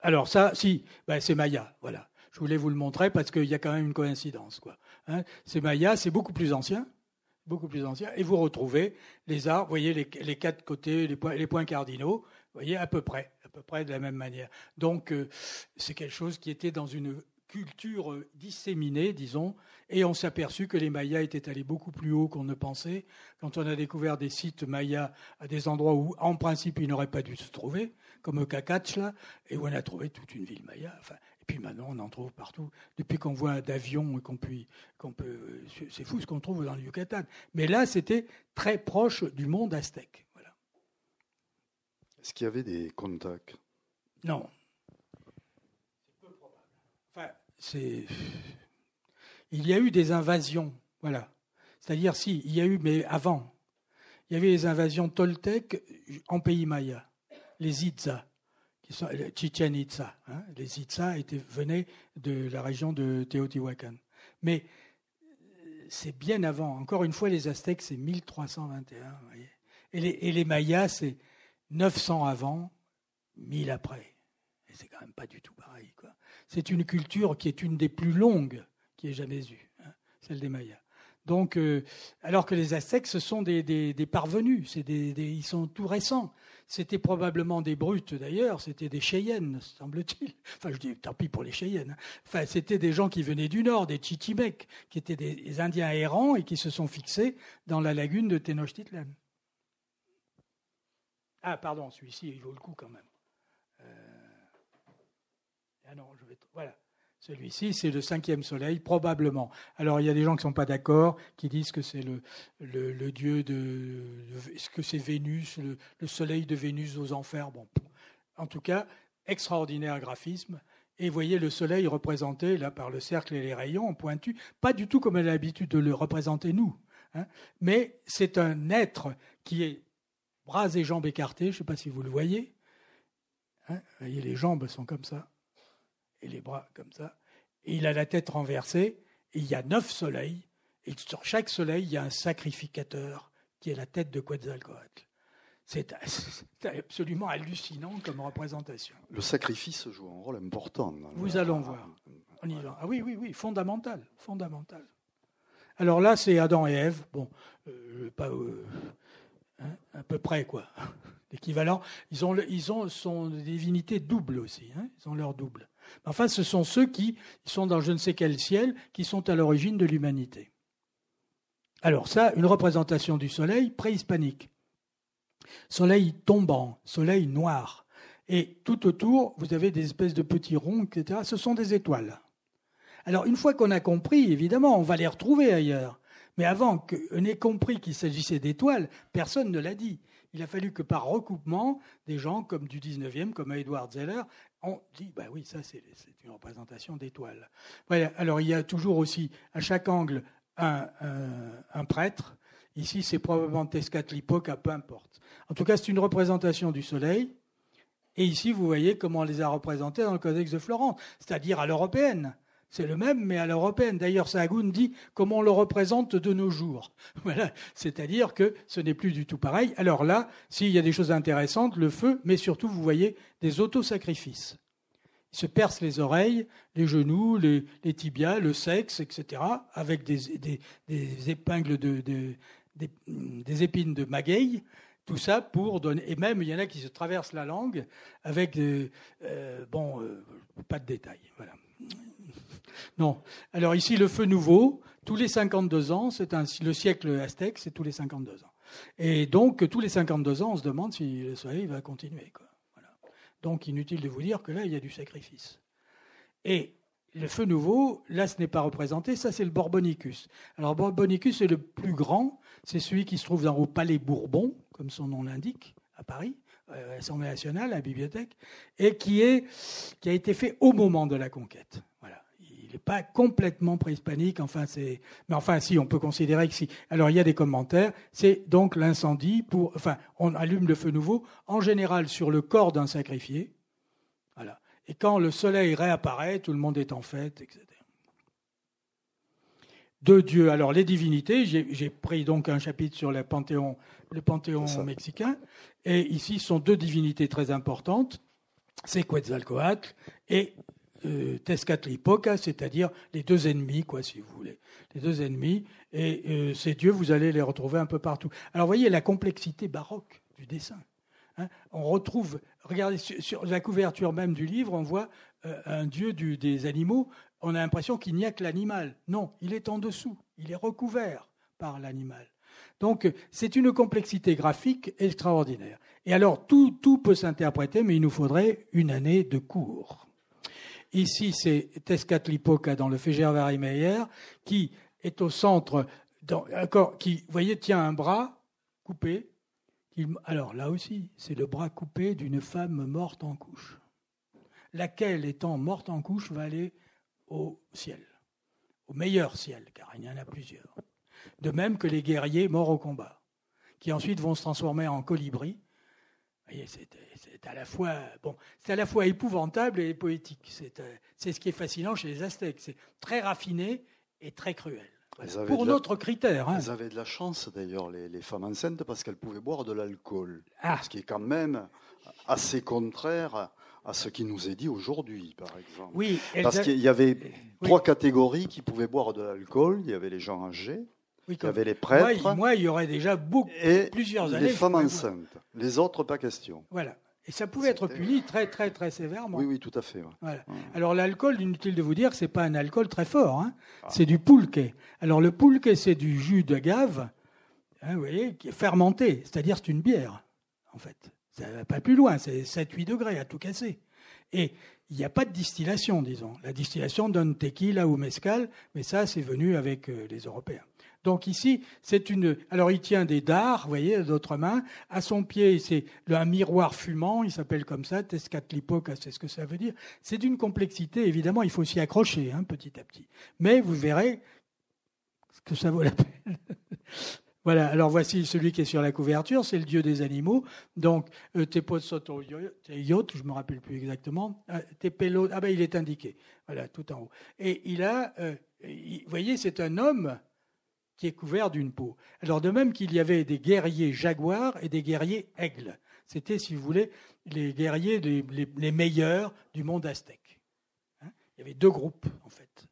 C: Alors ça, si, ben c'est Maya, voilà. Je voulais vous le montrer parce qu'il y a quand même une coïncidence, quoi. Hein. c'est Maya, c'est beaucoup plus ancien, beaucoup plus ancien, et vous retrouvez les arts, vous voyez les, quatre côtés, les points, cardinaux, voyez à peu près, à peu près de la même manière. Donc euh, c'est quelque chose qui était dans une culture disséminée, disons, et on s'est aperçu que les Mayas étaient allés beaucoup plus haut qu'on ne pensait. Quand on a découvert des sites Mayas à des endroits où, en principe, ils n'auraient pas dû se trouver, comme Cacachla, et où on a trouvé toute une ville Maya. Enfin, et puis maintenant, on en trouve partout. Depuis qu'on voit d'avions et qu'on peut, qu'on peut, c'est fou ce qu'on trouve dans le Yucatan. Mais là, c'était très proche du monde aztèque. Voilà.
B: Est-ce qu'il y avait des contacts?
C: Non. C'est peu probable. Enfin, Il y a eu des invasions, voilà. C'est-à-dire, si, il y a eu, mais avant, il y avait les invasions toltèques en pays maya les Itza, qui sont Chichen Itza. Hein. les Itza étaient, venaient de la région de Teotihuacan. Mais c'est bien avant. Encore une fois, les Aztèques, c'est 1321. Et, les, et les Mayas, c'est 900 avant, 1000 après. Et c'est quand même pas du tout pareil. C'est une culture qui est une des plus longues qui ait jamais eu, hein, celle des Mayas. Donc, euh, alors que les Aztèques, ce sont des, des, parvenus, des, ils sont tout récents. C'était probablement des brutes d'ailleurs, c'était des Cheyennes, semble-t-il. Enfin, je dis tant pis pour les Cheyennes. Hein. Enfin, c'était des gens qui venaient du nord, des Chichimecs, qui étaient des Indiens errants et qui se sont fixés dans la lagune de Tenochtitlan. Ah, pardon, celui-ci, il vaut le coup quand même. Euh, ah non. Celui-ci, c'est le cinquième soleil, probablement. Alors, il y a des gens qui ne sont pas d'accord, qui disent que c'est le, dieu de. Que c'est Vénus, le, soleil de Vénus aux enfers? En tout cas, extraordinaire graphisme. Et voyez le soleil représenté là par le cercle et les rayons pointu, pas du tout comme elle a l'habitude de le représenter nous. Hein. mais c'est un être qui est bras et jambes écartés, je ne sais pas si vous le voyez. Hein. voyez, les jambes sont comme ça et les bras comme ça. Et il a la tête renversée, et il y a neuf soleils, et sur chaque soleil, il y a un sacrificateur qui est la tête de Quetzalcoatl. C'est absolument hallucinant comme représentation.
B: Le sacrifice joue un rôle important.
C: Vous allons voir. On y va. Ah oui, oui, oui, fondamental, fondamental. Alors là, c'est Adam et Ève. Bon, euh, pas euh, hein, à peu près quoi, l'équivalent. Ils ont, ils ont sont des divinités doubles aussi. Hein, ils ont leur double. Enfin, ce sont ceux qui sont dans je ne sais quel ciel qui sont à l'origine de l'humanité. Alors ça, une représentation du soleil préhispanique. Soleil tombant, soleil noir. Et tout autour, vous avez des espèces de petits ronds, etc. Ce sont des étoiles. Alors une fois qu'on a compris, évidemment, on va les retrouver ailleurs. Mais avant qu'on ait compris qu'il s'agissait d'étoiles, personne ne l'a dit. Il a fallu que par recoupement, des gens comme du 19e, comme Edward Zeller, on dit, bah oui, ça c'est une représentation d'étoiles. Voilà. Alors il y a toujours aussi à chaque angle un, prêtre. Ici c'est probablement Tezcatlipoca, peu importe. En tout cas c'est une représentation du soleil. Et ici vous voyez comment on les a représentés dans le Codex de Florence, c'est-à-dire à, l'européenne. C'est le même, mais à l'européenne. D'ailleurs, Sahagun dit comment on le représente de nos jours. Voilà. C'est-à-dire que ce n'est plus du tout pareil. Alors là, s'il y a des choses intéressantes, le feu, mais surtout, vous voyez, des autosacrifices. Il se perce les oreilles, les genoux, les, tibias, le sexe, etc., avec des, épingles de, des, épines de magueille, tout ça pour donner. Et même, il y en a qui se traversent la langue avec, euh, bon, euh, pas de détails. Voilà. Non. Alors ici, le feu nouveau, tous les 52 ans, c'est le siècle aztèque, c'est tous les 52 ans. Et donc, tous les 52 ans, on se demande si le soleil va continuer. Donc, inutile de vous dire que là, il y a du sacrifice. Et le feu nouveau, là, ce n'est pas représenté, ça, c'est le Borbonicus. Alors, Borbonicus est le plus grand, c'est celui qui se trouve dans le Palais Bourbon, comme son nom l'indique, à Paris, à euh, l'Assemblée nationale, à la bibliothèque, et qui a été fait au moment de la conquête il n'est pas complètement préhispanique. Enfin, c'est, mais enfin, si, on peut considérer que si. Alors, il y a des commentaires. C'est donc l'incendie pour, enfin, on allume le feu nouveau, en général sur le corps d'un sacrifié. Voilà. Et quand le soleil réapparaît, tout le monde est en fête, etc. Deux dieux. Alors, les divinités, j'ai pris donc un chapitre sur le panthéon, le panthéon mexicain. Et ici sont deux divinités très importantes. C'est Quetzalcoatl et euh, Tezcatlipoca, c'est-à-dire les deux ennemis, quoi, si vous voulez. Les deux ennemis. Et euh, ces dieux, vous allez les retrouver un peu partout. Alors, voyez la complexité baroque du dessin. Hein. on retrouve, regardez, sur, la couverture même du livre, on voit euh, un dieu des animaux. On a l'impression qu'il n'y a que l'animal. Non, il est en dessous. Il est recouvert par l'animal. Donc, c'est une complexité graphique extraordinaire. Et alors, tout, tout peut s'interpréter, mais il nous faudrait une année de cours. Ici, c'est Tezcatlipoca dans le Fégervari Meyer, qui est au centre, qui, vous voyez, tient un bras coupé. alors là aussi, c'est le bras coupé d'une femme morte en couche. Laquelle, étant morte en couche, va aller au ciel, au meilleur ciel, car il y en a plusieurs. De même que les guerriers morts au combat, qui ensuite vont se transformer en colibris c'est à la fois bon, c'est à la fois épouvantable et poétique. Euh, c'est ce qui est fascinant chez les Aztèques. C'est très raffiné et très cruel. Pour notre critère.
B: Hein. Elles avaient de la chance d'ailleurs, les, femmes enceintes, parce qu'elles pouvaient boire de l'alcool. Ah. Ce qui est quand même assez contraire à ce qui nous est dit aujourd'hui, par exemple.
C: Oui,
B: parce qu'il y avait trois catégories qui pouvaient boire de l'alcool. Il y avait les gens âgés, il y avait les prêtres.
C: Moi, il y aurait déjà beaucoup,
B: et
C: plusieurs
B: années. Les femmes enceintes. Les autres, pas question.
C: Voilà. Et ça pouvait être puni très, très, très sévèrement.
B: Oui, oui, tout à fait.
C: Alors, l'alcool, inutile de vous dire que ce n'est pas un alcool très fort. Hein. Ah. C'est du pulque. Alors, le pulque, c'est du jus de gave, hein, vous voyez, qui est fermenté. C'est-à-dire, c'est une bière, en fait. Ça va pas plus loin. C'est 7-8 degrés à tout casser. Et il n'y a pas de distillation, disons. La distillation donne tequila ou mezcal, mais ça, c'est venu avec euh, les Européens. Donc ici, c'est une. Alors il tient des dards, vous voyez, d'autres mains. À son pied, c'est un miroir fumant. Il s'appelle comme ça, Tezcatlipoca, c'est ce que ça veut dire. C'est d'une complexité, évidemment. Il faut s'y accrocher, hein, petit à petit. Mais vous verrez que ça vaut la peine. Voilà, alors voici celui qui est sur la couverture, c'est le dieu des animaux. Donc, euh, Teposotoyot, je ne me rappelle plus exactement. Euh, Tepelo, ah ben il est indiqué, voilà, tout en haut. Et il a, euh, vous voyez, c'est un homme qui est couvert d'une peau. Alors de même qu'il y avait des guerriers jaguars et des guerriers aigles. C'était, si vous voulez, les guerriers les, meilleurs du monde aztèque. Hein? Il y avait deux groupes, en fait.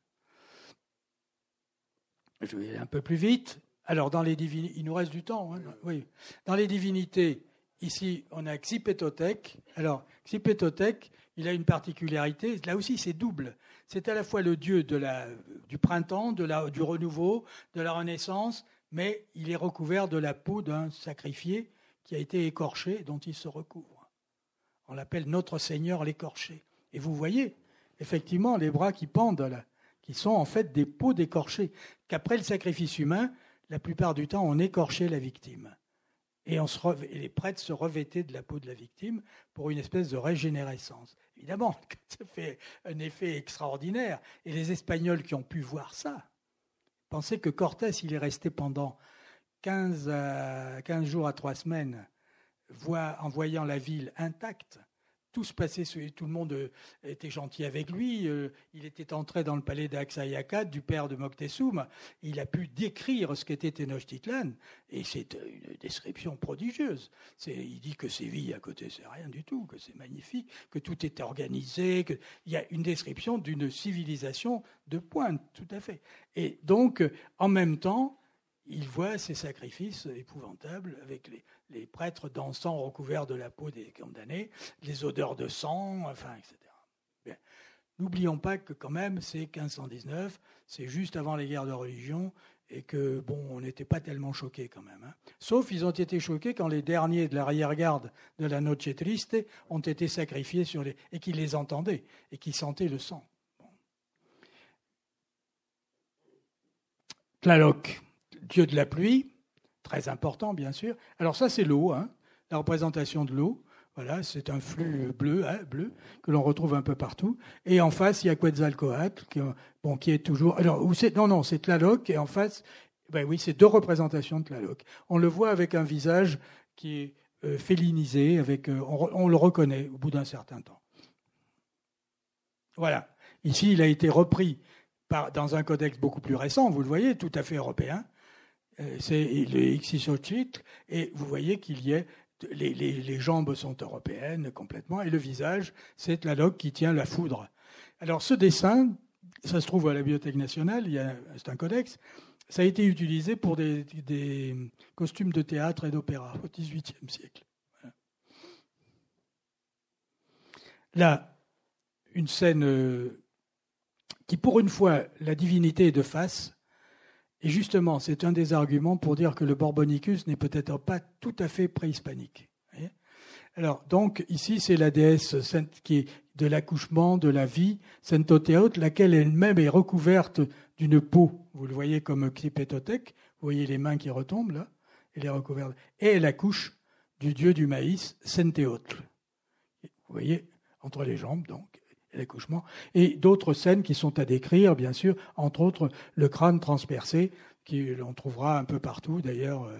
C: Je vais aller un peu plus vite. Alors, dans les divinités, il nous reste du temps, hein. oui. Dans les divinités, ici, on a Xipetotec. Alors, il a une particularité, là aussi, c'est double. C'est à la fois le dieu du printemps, du renouveau, de la renaissance, mais il est recouvert de la peau d'un sacrifié qui a été écorché, dont il se recouvre. On l'appelle Notre Seigneur l'écorché. Et vous voyez, effectivement, les bras qui pendent là, qui sont en fait des peaux d'écorché, qu'après le sacrifice humain, la plupart du temps, on écorchait la victime. Et, on se les prêtres se revêtaient de la peau de la victime pour une espèce de régénérescence. Évidemment, ça fait un effet extraordinaire. Et les Espagnols qui ont pu voir ça pensaient que Cortés, il est resté pendant 15, 15 jours à 3 semaines, en voyant la ville intacte, tout se passait, tout le monde euh, était gentil avec lui. Euh, il était entré dans le palais d'Axayakat, du père de Moctezuma. Il a pu décrire ce qu'était Tenochtitlan, et c'est une description prodigieuse. Il dit que Séville à côté, c'est rien du tout, que c'est magnifique, que tout est organisé, qu'il y a une description d'une civilisation de pointe, tout à fait. Et donc, en même temps, il voit ces sacrifices épouvantables avec les, prêtres dansant recouverts de la peau des condamnés, les odeurs de sang, enfin, etc. N'oublions pas que quand même, c'est 1519, c'est juste avant les guerres de religion, et que, bon, on n'était pas tellement choqués quand même. Hein. Sauf ils ont été choqués quand les derniers de l'arrière-garde de la Noche Triste ont été sacrifiés sur les... et qu'ils les entendaient, et qui sentaient le sang. Tlaloc, dieu de la pluie, très important bien sûr. Alors ça c'est l'eau, hein, la représentation de l'eau. Voilà, c'est un flux bleu, hein, bleu que l'on retrouve un peu partout. Et en face, il y a Quetzalcoatl, qui, bon, qui est toujours. Alors, non, non, c'est Tlaloc, et en face, ben oui, c'est deux représentations de Tlaloc. On le voit avec un visage qui est euh, félinisé, avec, euh, on, le reconnaît au bout d'un certain temps. Voilà. Ici, il a été repris dans un codex beaucoup plus récent, vous le voyez, tout à fait européen. Euh, c'est le Ixisotchitl, et vous voyez qu'il y a les, jambes sont européennes complètement, et le visage, c'est Tlaloc qui tient la foudre. Alors ce dessin, ça se trouve à la Bibliothèque nationale, c'est un codex, ça a été utilisé pour des, costumes de théâtre et d'opéra au XVIIIe siècle. Là, une scène euh, qui, pour une fois, la divinité est de face. Et justement, c'est un des arguments pour dire que le Borbonicus n'est peut-être pas tout à fait préhispanique. Alors, donc, ici, c'est la déesse qui est de l'accouchement, de la vie, Sainte laquelle elle-même est recouverte d'une peau. Vous le voyez comme Kipetotec. Vous voyez les mains qui retombent là. Elle est recouverte. Et elle accouche du dieu du maïs, Senteotl. Vous voyez, entre les jambes, donc, Et d'autres scènes qui sont à décrire, bien sûr, entre autres le crâne transpercé, qui l'on trouvera un peu partout, d'ailleurs, euh,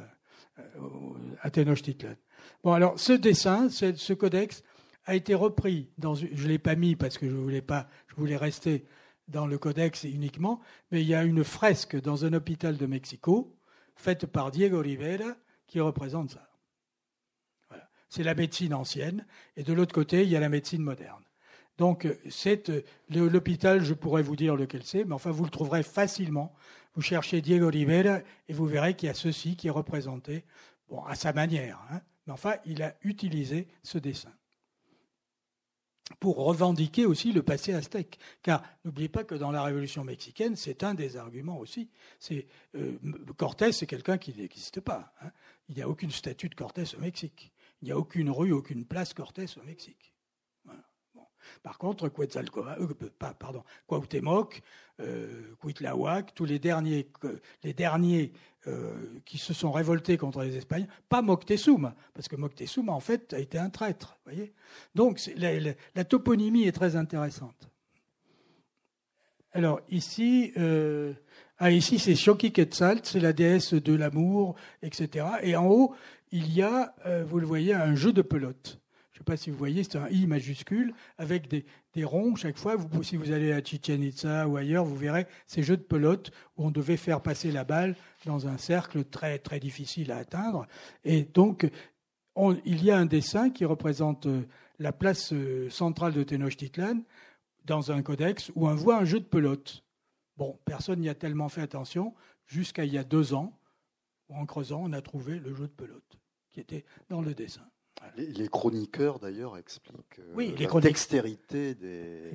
C: euh, à Tenochtitlan. Bon, alors, ce dessin, ce codex, a été repris dans, je ne l'ai pas mis parce que je voulais pas, je voulais rester dans le codex uniquement, mais il y a une fresque dans un hôpital de Mexico, faite par Diego Rivera, qui représente ça. C'est la médecine ancienne, et de l'autre côté, il y a la médecine moderne. Donc, c'est l'hôpital, je pourrais vous dire lequel c'est, mais enfin, vous le trouverez facilement. Vous cherchez Diego Rivera et vous verrez qu'il y a ceci qui est représenté, à sa manière, hein, mais enfin, il a utilisé ce dessin pour revendiquer aussi le passé aztèque. Car n'oubliez pas que dans la révolution mexicaine, c'est un des arguments aussi. C'est euh, Cortés, c'est quelqu'un qui n'existe pas. Hein. Il n'y a aucune statue de Cortés au Mexique. Il n'y a aucune rue, aucune place Cortés au Mexique. Par contre, Quetzalcoatl, euh, pardon, Cuauhtémoc, euh, tous les derniers, les derniers euh, qui se sont révoltés contre les Espagnols, pas Moctezuma, parce que Moctezuma, en fait, a été un traître. Voyez Donc, la, toponymie est très intéressante. Alors, ici, ah, ici c'est Xochiquetzalt, c'est la déesse de l'amour, etc. Et en haut, il y a, vous le voyez, un jeu de pelote. Je ne sais pas si vous voyez, c'est un I majuscule avec des, ronds chaque fois. Si vous allez à Chichen Itza ou ailleurs, vous verrez ces jeux de pelote où on devait faire passer la balle dans un cercle très, très difficile à atteindre. Et donc, il y a un dessin qui représente euh, la place euh, centrale de Tenochtitlan dans un codex où on voit un jeu de pelote. Bon, personne n'y a tellement fait attention jusqu'à il y a deux ans, en creusant, on a trouvé le jeu de pelote qui était dans le dessin.
B: Les, chroniqueurs, d'ailleurs, expliquent
C: oui,
B: euh, la dextérité des,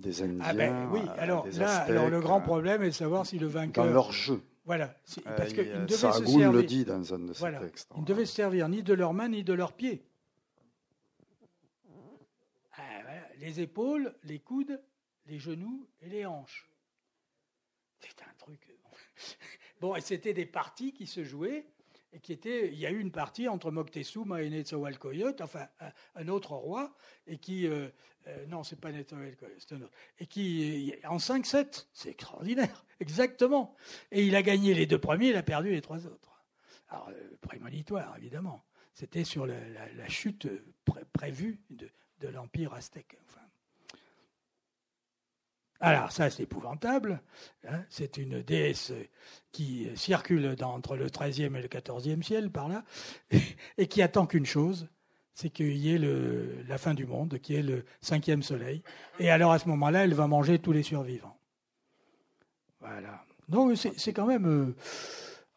B: des Indiens.
C: Ah ben, oui, euh, alors là, alors, le grand problème est de savoir si le vainqueur.
B: Dans leur jeu.
C: Voilà. Parce
B: euh, il devait se servir. le dit dans un de ses textes.
C: Ils ne devaient se servir ni de leurs mains ni de leurs pieds. Ah, les épaules, les coudes, les genoux et les hanches. C'est un truc. Bon, et c'était des parties qui se jouaient et qui était, il y a eu une partie entre Moctezuma et Netzahualcoyot, enfin un, autre roi, et qui, euh, euh, non, c'est pas Netzahualcoyot, c'est un autre, et qui, en 5-7, c'est extraordinaire, exactement. Et il a gagné les deux premiers, il a perdu les trois autres. Alors, euh, prémonitoire, évidemment. C'était sur la, chute prévue de, l'Empire aztèque. Alors ça, c'est épouvantable. Hein. c'est une déesse qui circule entre le 13e et le 14e ciel, par là, et qui attend qu'une chose, c'est qu'il y ait la fin du monde, qui est le cinquième soleil. Et alors à ce moment-là, elle va manger tous les survivants. Voilà. Donc c'est quand même, euh,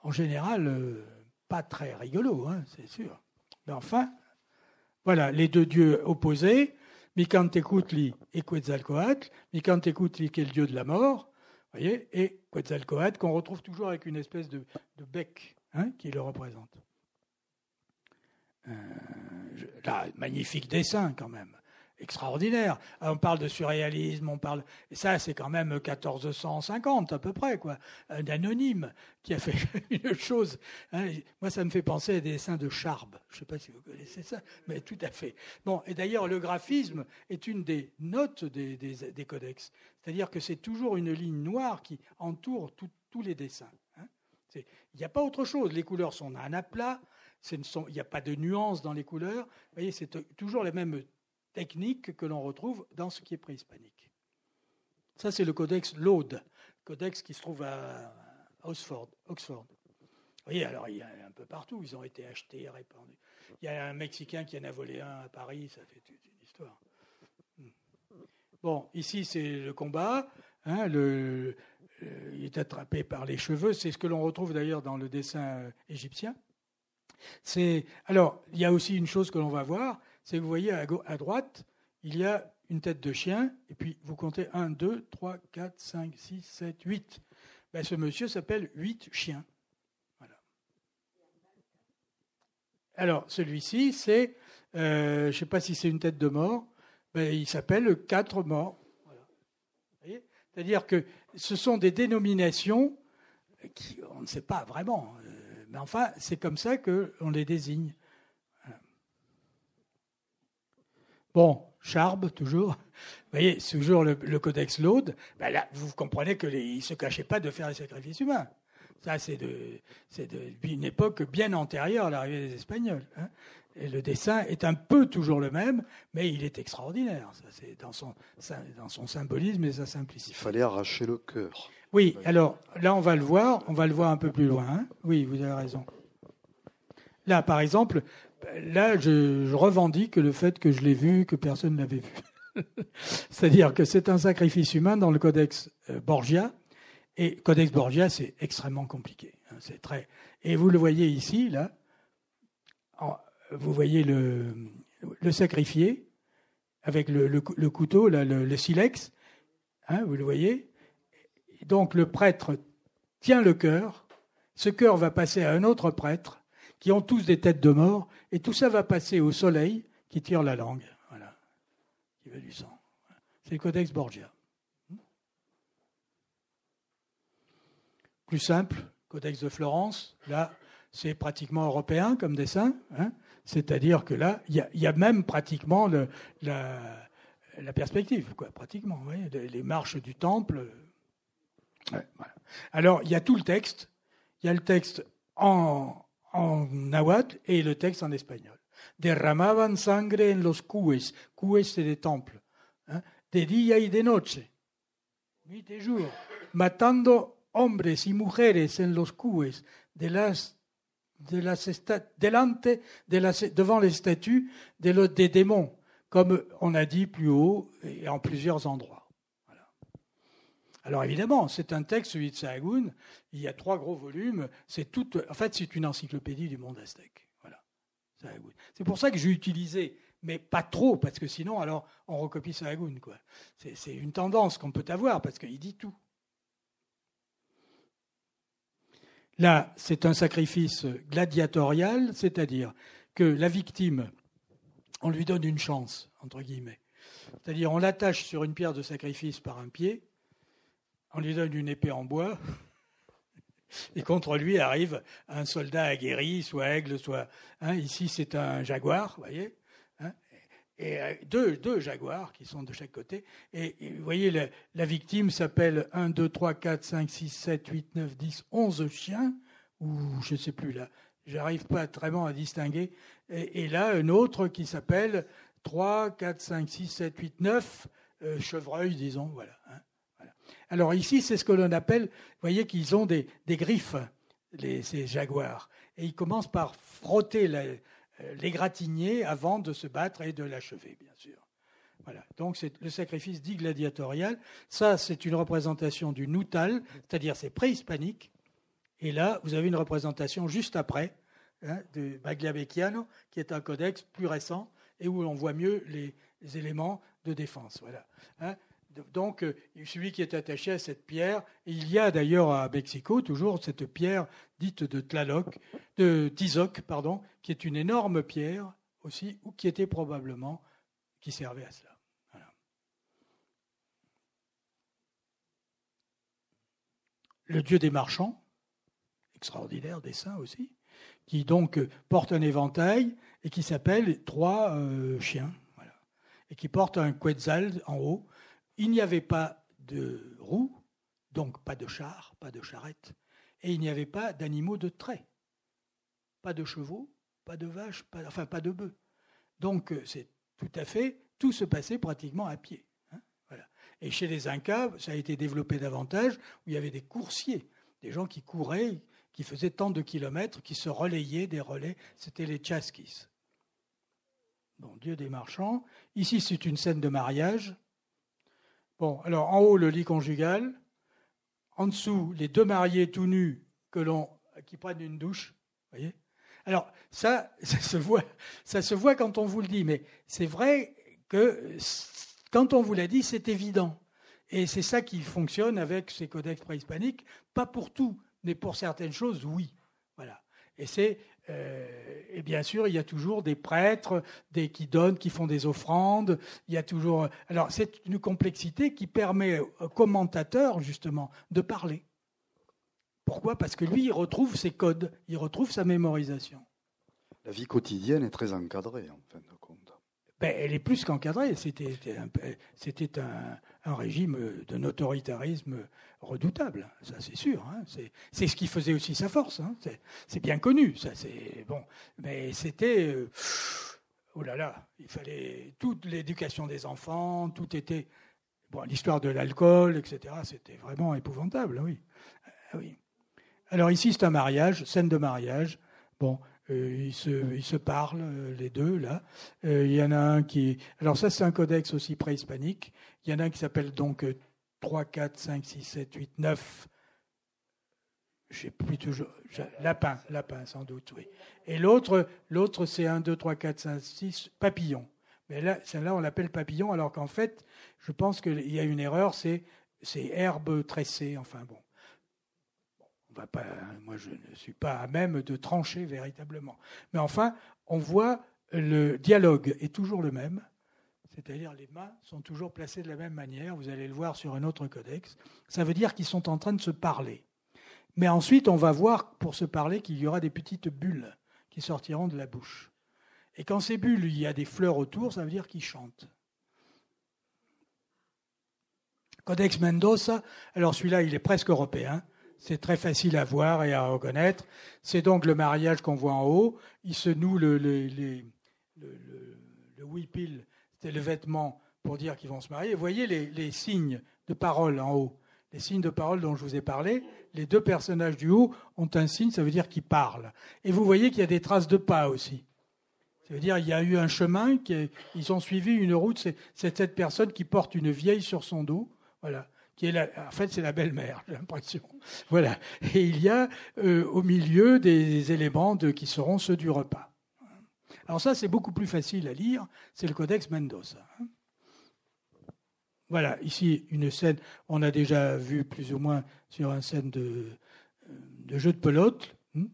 C: en général, euh, pas très rigolo, hein, c'est sûr. Mais enfin, voilà, les deux dieux opposés, Mikantekutli et Quetzalcoatl. Mikantekutli qui est le dieu de la mort, voyez, et Quetzalcoatl qu'on retrouve toujours avec une espèce de, bec hein, qui le représente. Euh, là, magnifique dessin quand même. Extraordinaire. Euh, on parle de surréalisme, on parle. Et ça, c'est quand même 1450 à peu près, quoi. Un anonyme qui a fait une chose. Hein. Moi, ça me fait penser à des dessins de Charbe. Je ne sais pas si vous connaissez ça, mais tout à fait. Bon, et d'ailleurs, le graphisme est une des notes des, des, codex. C'est-à-dire que c'est toujours une ligne noire qui entoure tous les dessins. Hein. Il n'y a pas autre chose. Les couleurs sont un aplat. Il n'y a pas de nuances dans les couleurs. Vous voyez, c'est toujours les mêmes techniques que l'on retrouve dans ce qui est préhispanique. Ça, c'est le codex Laude, codex qui se trouve à Oxford. Oxford. Voyez, alors il y a un peu partout, ils ont été achetés, répandus. Il y a un Mexicain qui en a volé un à Paris, ça fait toute une histoire. Hmm. Bon, ici c'est le combat. Hein, le, il est attrapé par les cheveux. C'est ce que l'on retrouve d'ailleurs dans le dessin égyptien. C'est alors il y a aussi une chose que l'on va voir, c'est que vous voyez à, droite, il y a une tête de chien, et puis vous comptez 1, 2, 3, 4, 5, 6, 7, 8. ce monsieur s'appelle 8 chiens. Voilà. Alors, celui-ci, c'est, euh, je ne sais pas si c'est une tête de mort, ben, il s'appelle 4 morts. C'est-à-dire que ce sont des dénominations qui, on ne sait pas vraiment. Euh, mais enfin, c'est comme ça qu'on les désigne. Bon, Charbe, toujours. Vous voyez, toujours le, codex Laude. Ben là, vous comprenez qu'il ne se cachait pas de faire les sacrifices humains. Ça, c'est depuis une époque bien antérieure à l'arrivée des Espagnols. Hein. Et le dessin est un peu toujours le même, mais il est extraordinaire. c'est dans son, dans son symbolisme et sa simplicité.
B: Il fallait arracher le cœur.
C: Oui, alors là, on va le voir. On va le voir un peu plus loin. Hein. Oui, vous avez raison. Là, par exemple, là, je, revendique le fait que je l'ai vu, que personne ne l'avait vu. C'est-à-dire que c'est un sacrifice humain dans le codex euh, Borgia. Et codex Borgia, c'est extrêmement compliqué. Hein, c'est très. Et vous le voyez ici, là. vous voyez le, sacrifié avec le, couteau, le, silex. Hein, vous le voyez. Donc le prêtre tient le cœur. Ce cœur va passer à un autre prêtre qui ont tous des têtes de mort, et tout ça va passer au soleil qui tire la langue, voilà, qui veut du sang. C'est le Codex Borgia. Plus simple, Codex de Florence, là, c'est pratiquement européen comme dessin, hein. c'est-à-dire que là, il y, a même pratiquement le, la, la, perspective, quoi, pratiquement, les marches du temple. Alors, il y a tout le texte, il y a le texte en, en nahuatl et le texte en espagnol. Derramaban sangre en los cues, cues c'est des temples, hein, de día y de noche, nuit et jour, matando hombres y mujeres en los cues de las de las delante de las, devant les statues de, des démons, comme on a dit plus haut et en plusieurs endroits. Alors évidemment, c'est un texte, celui de Sahagún. Il y a trois gros volumes. C'est tout. En fait, c'est une encyclopédie du monde aztèque. Voilà. C'est pour ça que j'ai utilisé, mais pas trop, parce que sinon, alors, on recopie Sahagún. Quoi. C'est, une tendance qu'on peut avoir, parce qu'il dit tout. Là, c'est un sacrifice gladiatorial, c'est-à-dire que la victime, on lui donne une chance, entre guillemets. C'est-à-dire, on l'attache sur une pierre de sacrifice par un pied, on lui donne une épée en bois, et contre lui arrive un soldat aguerri, soit aigle, soit. Hein, ici, c'est un jaguar, vous voyez hein, et euh, deux, jaguars qui sont de chaque côté. Et, vous voyez, la, victime s'appelle 1, 2, 3, 4, 5, 6, 7, 8, 9, 10, 11 chiens, ou je ne sais plus là. J'arrive pas vraiment à distinguer. Et, là, un autre qui s'appelle 3, 4, 5, 6, 7, 8, 9 chevreuils, disons. Voilà. Hein. Alors ici, c'est ce que l'on appelle, vous voyez qu'ils ont des, griffes, ces jaguars. Et ils commencent par frotter euh, l'égratigné avant de se battre et de l'achever, bien sûr. Voilà. Donc c'est le sacrifice dit gladiatorial. Ça, c'est une représentation du Noutal, c'est-à-dire c'est préhispanique. Et là, vous avez une représentation juste après hein, de qui est un codex plus récent et où on voit mieux les, éléments de défense. Voilà. Hein donc, euh, celui qui est attaché à cette pierre, il y a d'ailleurs à Mexico toujours cette pierre dite de Tlaloc, de Tizoc, pardon, qui est une énorme pierre aussi, ou qui était probablement qui servait à cela. Le dieu des marchands, extraordinaire dessin aussi, qui donc porte un éventail et qui s'appelle trois euh, chiens, et qui porte un quetzal en haut. Il n'y avait pas de roue, donc pas de char, pas de charrette, et il n'y avait pas d'animaux de trait, pas de chevaux, pas de vaches, enfin pas de bœufs. Donc euh, c'est tout à fait, tout se passait pratiquement à pied. Hein. Et chez les Incas, ça a été développé davantage, où il y avait des coursiers, des gens qui couraient, qui faisaient tant de kilomètres, qui se relayaient des relais, c'était les chasquis. Bon, Dieu des marchands. Ici, c'est une scène de mariage. Bon, alors en haut, le lit conjugal. En dessous, les deux mariés tout nus que qui prennent une douche. Voyez alors, ça, ça se, voit, ça se voit quand on vous le dit, mais c'est vrai que quand on vous l'a dit, c'est évident. Et c'est ça qui fonctionne avec ces codex préhispaniques, pas pour tout, mais pour certaines choses, oui. Et c'est euh, et bien sûr, il y a toujours des prêtres des, qui donnent, qui font des offrandes. Il y a toujours. Alors, c'est une complexité qui permet au commentateur, justement, de parler. Pourquoi? Parce que lui, il retrouve ses codes, il retrouve sa mémorisation.
B: La vie quotidienne est très encadrée, en fin de compte.
C: Ben, elle est plus qu'encadrée. C'était un, un, régime d'un autoritarisme redoutable, ça c'est sûr. Hein. C'est ce qui faisait aussi sa force. Hein. C'est bien connu. Ça, bon, mais c'était euh, oh là là, il fallait toute l'éducation des enfants, tout était bon, l'histoire de l'alcool, etc. C'était vraiment épouvantable, oui. Ah oui. Alors ici c'est un mariage, scène de mariage. Bon, euh, ils, se, ils, se, parlent, euh, les deux, là. Il y en a un qui. Alors, ça, c'est un codex aussi préhispanique. Il y en a un qui s'appelle donc 3, 4, 5, 6, 7, 8, 9. Je sais plus toujours. Lapin, lapin, sans doute, oui. Et l'autre, l'autre c'est 1, 2, 3, 4, 5, 6, papillon. Mais là, celle-là, on l'appelle papillon, alors qu'en fait, je pense qu'il y a une erreur, c'est, c'est herbe tressée, enfin bon pas, moi, je ne suis pas à même de trancher véritablement. Mais enfin, on voit le dialogue est toujours le même, c'est-à-dire les mains sont toujours placées de la même manière. Vous allez le voir sur un autre codex. Ça veut dire qu'ils sont en train de se parler. Mais ensuite, on va voir pour se parler qu'il y aura des petites bulles qui sortiront de la bouche. Et quand ces bulles, il y a des fleurs autour, ça veut dire qu'ils chantent. Codex Mendoza, alors celui-là, il est presque européen. C'est très facile à voir et à reconnaître. C'est donc le mariage qu'on voit en haut. Il se noue le, le, le, le, c'était le vêtement pour dire qu'ils vont se marier. Vous voyez les, signes de parole en haut, les signes de parole dont je vous ai parlé. Les deux personnages du haut ont un signe, ça veut dire qu'ils parlent. Et vous voyez qu'il y a des traces de pas aussi. Ça veut dire qu'il y a eu un chemin, ils ont suivi une route. C'est cette personne qui porte une vieille sur son dos. Voilà qui est en fait c'est la belle-mère, j'ai l'impression. Voilà. Et il y a euh, au milieu des éléments qui seront ceux du repas. Alors ça, c'est beaucoup plus facile à lire, c'est le Codex Mendoza. Voilà, ici une scène, on a déjà vu plus ou moins sur une scène de, de jeu de pelote, hmm,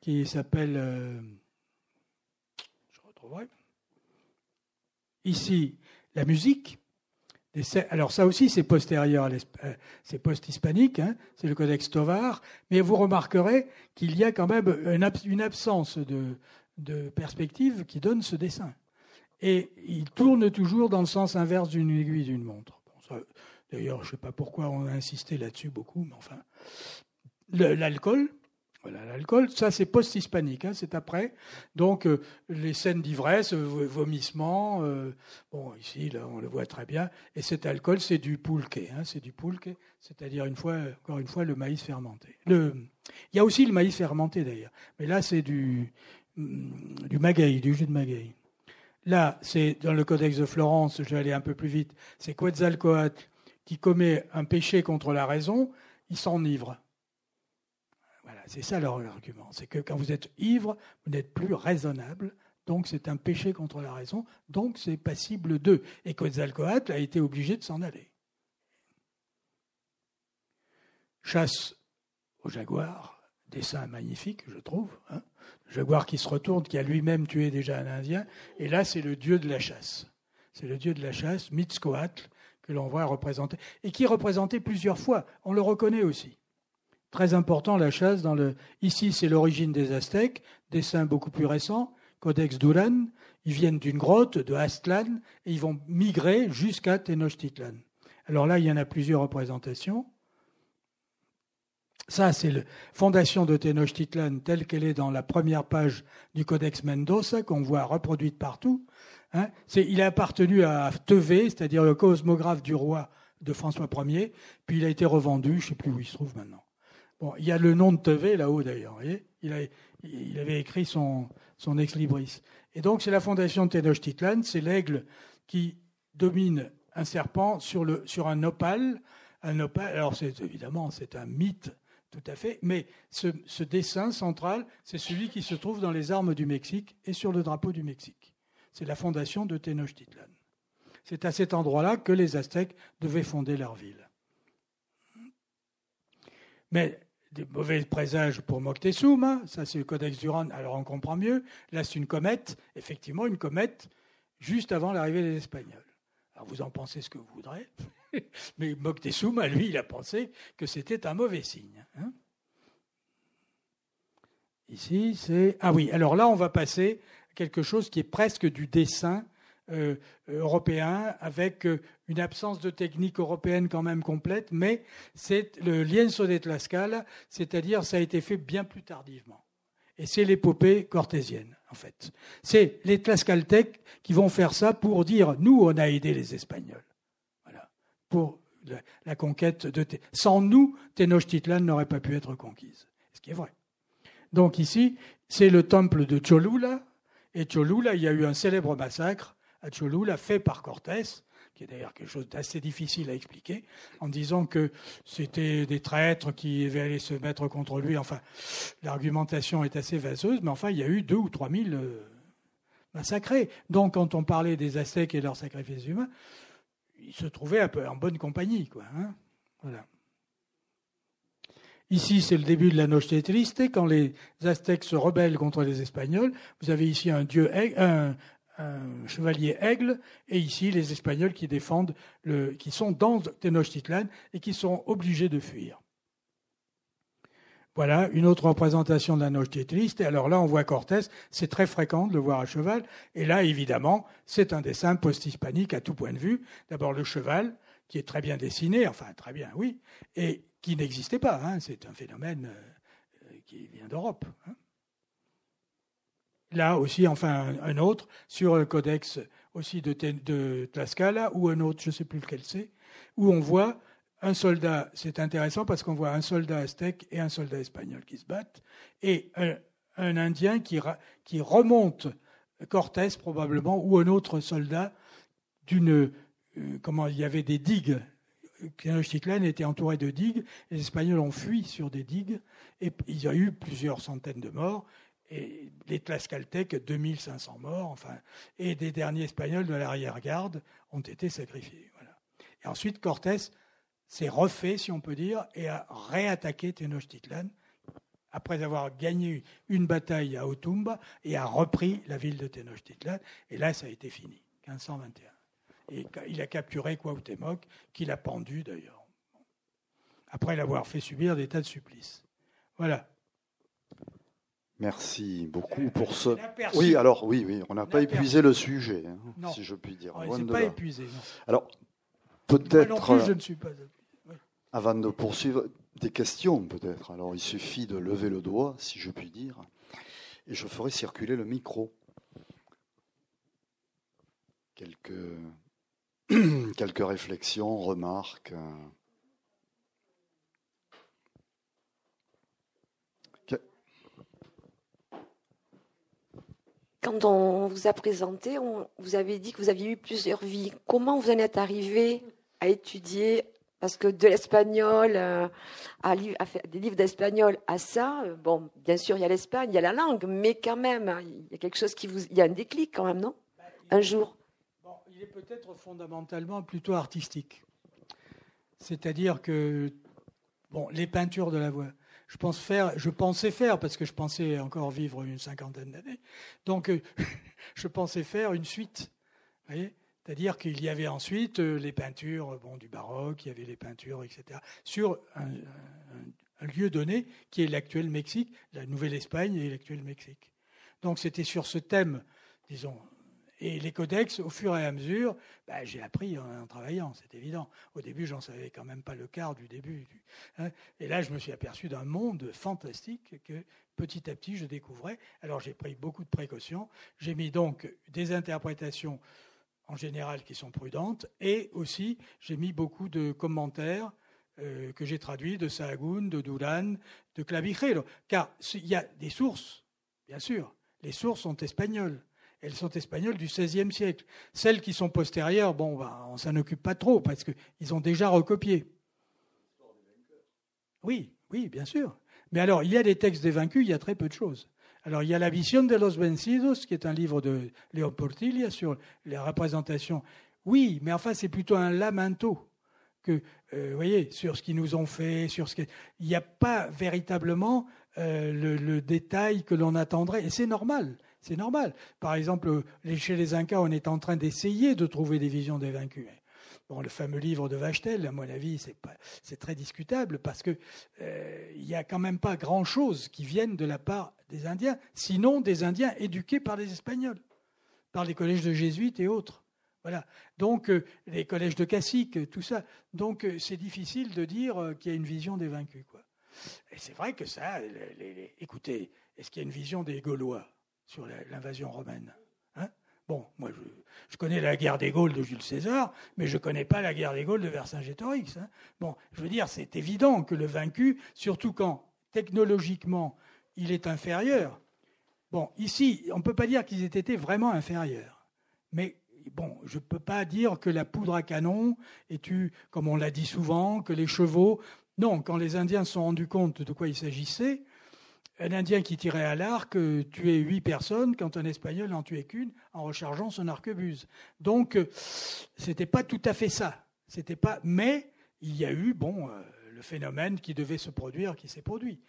C: qui s'appelle... Euh, je retrouverai. Ici, la musique alors ça aussi, c'est postérieur, à euh, c'est post-hispanique, hein, c'est le Codex Tovar, mais vous remarquerez qu'il y a quand même une, absence de, perspective qui donne ce dessin. Et il tourne toujours dans le sens inverse d'une aiguille d'une montre. D'ailleurs, je ne sais pas pourquoi on a insisté là-dessus beaucoup, mais enfin. L'alcool, voilà, l'alcool, ça c'est post-hispanique, hein, c'est après. Donc euh, les scènes d'ivresse, euh, vomissements, euh, bon ici là on le voit très bien. Et cet alcool c'est du pulque, hein, c'est du pulque, c'est-à-dire une fois, encore une fois le maïs fermenté. Le, il y a aussi le maïs fermenté d'ailleurs, mais là c'est du du maguey, du jus de maguey. Là c'est dans le Codex de Florence, je vais aller un peu plus vite. C'est Quetzalcoatl qui commet un péché contre la raison, il s'enivre c'est ça leur argument. C'est que quand vous êtes ivre, vous n'êtes plus raisonnable. Donc c'est un péché contre la raison. Donc c'est passible d'eux. Et Quetzalcoatl a été obligé de s'en aller. Chasse au jaguar, dessin magnifique, je trouve. Hein. le jaguar qui se retourne, qui a lui-même tué déjà un Indien. Et là, c'est le dieu de la chasse. C'est le dieu de la chasse, Mitzcoatl, que l'on voit représenter, et qui est représenté plusieurs fois. On le reconnaît aussi. Très important, la chasse. Dans le... Ici, c'est l'origine des Aztèques, dessin beaucoup plus récent, Codex Duran. Ils viennent d'une grotte, de Aztlan, et ils vont migrer jusqu'à Tenochtitlan. Alors là, il y en a plusieurs représentations. Ça, c'est la fondation de Tenochtitlan telle qu'elle est dans la première page du Codex Mendoza, qu'on voit reproduite partout. Hein. il a appartenu à Tevé, c'est-à-dire le cosmographe du roi de François Ier, puis il a été revendu, je ne sais plus où il se trouve maintenant. Bon, il y a le nom de Tevé là-haut d'ailleurs, il, il, avait écrit son, son ex-libris. Et donc c'est la fondation de Tenochtitlan, c'est l'aigle qui domine un serpent sur, le, sur un opale. Un alors c'est évidemment c'est un mythe tout à fait, mais ce, dessin central, c'est celui qui se trouve dans les armes du Mexique et sur le drapeau du Mexique. C'est la fondation de Tenochtitlan. C'est à cet endroit-là que les Aztèques devaient fonder leur ville. Mais des mauvais présages pour Moctezuma, ça c'est le codex Duran, alors on comprend mieux. Là c'est une comète, effectivement une comète juste avant l'arrivée des Espagnols. Alors vous en pensez ce que vous voudrez, mais Moctezuma, lui, il a pensé que c'était un mauvais signe. Hein. Ici, c'est... Ah oui, alors là, on va passer à quelque chose qui est presque du dessin euh, européen, avec euh, une absence de technique européenne quand même complète, mais c'est le lienzo de Tlaxcala, c'est-à-dire ça a été fait bien plus tardivement. Et c'est l'épopée cortésienne, en fait. C'est les Tlaxcaltèques qui vont faire ça pour dire nous, on a aidé les Espagnols. Pour la, conquête de. Sans nous, Tenochtitlan n'aurait pas pu être conquise. Ce qui est vrai. Donc ici, c'est le temple de Cholula. Et Cholula, il y a eu un célèbre massacre à Cholula fait par Cortés qui est d'ailleurs quelque chose d'assez difficile à expliquer, en disant que c'était des traîtres qui allaient se mettre contre lui. Enfin, l'argumentation est assez vaseuse, mais enfin, il y a eu deux ou trois mille euh, massacrés. Donc, quand on parlait des Aztèques et leurs sacrifices humains, ils se trouvaient un peu en bonne compagnie, quoi. Hein. voilà. Ici, c'est le début de la Noche Triste, quand les Aztèques se rebellent contre les Espagnols. Vous avez ici un dieu, un chevalier aigle, et ici les Espagnols qui défendent, le, qui sont dans Tenochtitlan et qui sont obligés de fuir. Voilà une autre représentation de la triste. Et alors là, on voit Cortés, c'est très fréquent de le voir à cheval. Et là, évidemment, c'est un dessin post-hispanique à tout point de vue. D'abord le cheval, qui est très bien dessiné, enfin très bien, oui, et qui n'existait pas. Hein. c'est un phénomène euh, qui vient d'Europe. Hein. Là aussi, enfin un autre, sur le codex aussi de, de Tlaxcala, ou un autre, je ne sais plus lequel c'est, où on voit un soldat, c'est intéressant parce qu'on voit un soldat aztèque et un soldat espagnol qui se battent, et un, Indien qui, remonte Cortés probablement, ou un autre soldat d'une... Euh, comment il y avait des digues Tenochtitlan était entouré de digues, les Espagnols ont fui sur des digues, et il y a eu plusieurs centaines de morts, et les Tlaxcaltèques, 2500 morts, enfin, et des derniers Espagnols de l'arrière-garde ont été sacrifiés. Et ensuite, Cortés s'est refait, si on peut dire, et a réattaqué Tenochtitlan après avoir gagné une bataille à Otumba et a repris la ville de Tenochtitlan. Et là, ça a été fini, 1521. Et il a capturé Cuauhtémoc, qu'il a pendu d'ailleurs, après l'avoir fait subir des tas de supplices. Voilà.
B: Merci beaucoup pour ce. Oui, alors oui, oui, on n'a pas épuisé le sujet, hein, si je puis dire.
C: On pas épuisé.
B: Alors peut-être.
C: je ne suis pas.
B: Avant de poursuivre, des questions peut-être. Alors il suffit de lever le doigt, si je puis dire, et je ferai circuler le micro. Quelques quelques réflexions, remarques.
D: Quand on vous a présenté, on, vous avez dit que vous aviez eu plusieurs vies. Comment vous en êtes arrivé à étudier? Parce que de l'espagnol euh, à, des livres d'espagnol à ça, euh, bon, bien sûr, il y a l'Espagne, il y a la langue, mais quand même, hein, il y a quelque chose qui vous. Il y a un déclic quand même, non? Un jour
C: Il est peut-être fondamentalement plutôt artistique. C'est-à-dire que, bon, les peintures de la voix je, pensais faire, parce que je pensais encore vivre une cinquantaine d'années, donc euh, je pensais faire une suite, C'est-à-dire qu'il y avait ensuite euh, les peintures bon, du baroque, il y avait les peintures, etc., sur un, lieu donné qui est l'actuel Mexique, la Nouvelle-Espagne et l'actuel Mexique. Donc c'était sur ce thème, disons, et les codex, au fur et à mesure, bah, j'ai appris en, travaillant, c'est évident. Au début, j'en savais quand même pas le quart du début. Hein. et là, je me suis aperçu d'un monde fantastique que petit à petit, je découvrais. Alors, j'ai pris beaucoup de précautions. J'ai mis donc des interprétations en général qui sont prudentes, et aussi j'ai mis beaucoup de commentaires euh, que j'ai traduits de Sahagún, de Duran, de Clavijero, car il y a des sources, bien sûr, les sources sont espagnoles. Elles sont espagnoles du XVIe siècle. Celles qui sont postérieures, bon, bah, on s'en occupe pas trop parce qu'ils ont déjà recopié. Oui, oui, bien sûr. Mais alors, il y a des textes des vaincus, il y a très peu de choses. Alors, il y a La Visión de los Vencidos, qui est un livre de Léo Portilla sur les représentations. Oui, mais enfin, c'est plutôt un lamento que, euh, voyez, sur ce qu'ils nous ont fait, sur ce Il n'y a pas véritablement euh, le, détail que l'on attendrait. Et c'est normal. C'est normal. Par exemple, chez les Incas, on est en train d'essayer de trouver des visions des vaincus. Bon, le fameux livre de Vachtel, à mon avis, c'est, très discutable parce qu'il euh, n'y a quand même pas grand-chose qui vienne de la part des Indiens, sinon des Indiens éduqués par les Espagnols, par les collèges de jésuites et autres. Voilà. Donc, euh, les collèges de caciques, tout ça. Donc, euh, c'est difficile de dire qu'il y a une vision des vaincus. Et c'est vrai que ça, écoutez, est-ce qu'il y a une vision des Gaulois? Sur l'invasion romaine Bon, moi, je, connais la guerre des Gaules de Jules César, mais je ne connais pas la guerre des Gaules de Vercingétorix. Hein. Bon, je veux dire, c'est évident que le vaincu, surtout quand technologiquement il est inférieur. Bon, ici, on ne peut pas dire qu'ils aient été vraiment inférieurs. Mais bon, je ne peux pas dire que la poudre à canon est tue, comme on l'a dit souvent, que les chevaux. Non, quand les Indiens se sont rendus compte de quoi il s'agissait, un Indien qui tirait à l'arc euh, tuait huit personnes quand un Espagnol n'en tuait qu'une en rechargeant son arquebuse. Donc, euh, c'était pas tout à fait ça. C'était pas, mais il y a eu, bon, euh, le phénomène qui devait se produire, qui s'est produit.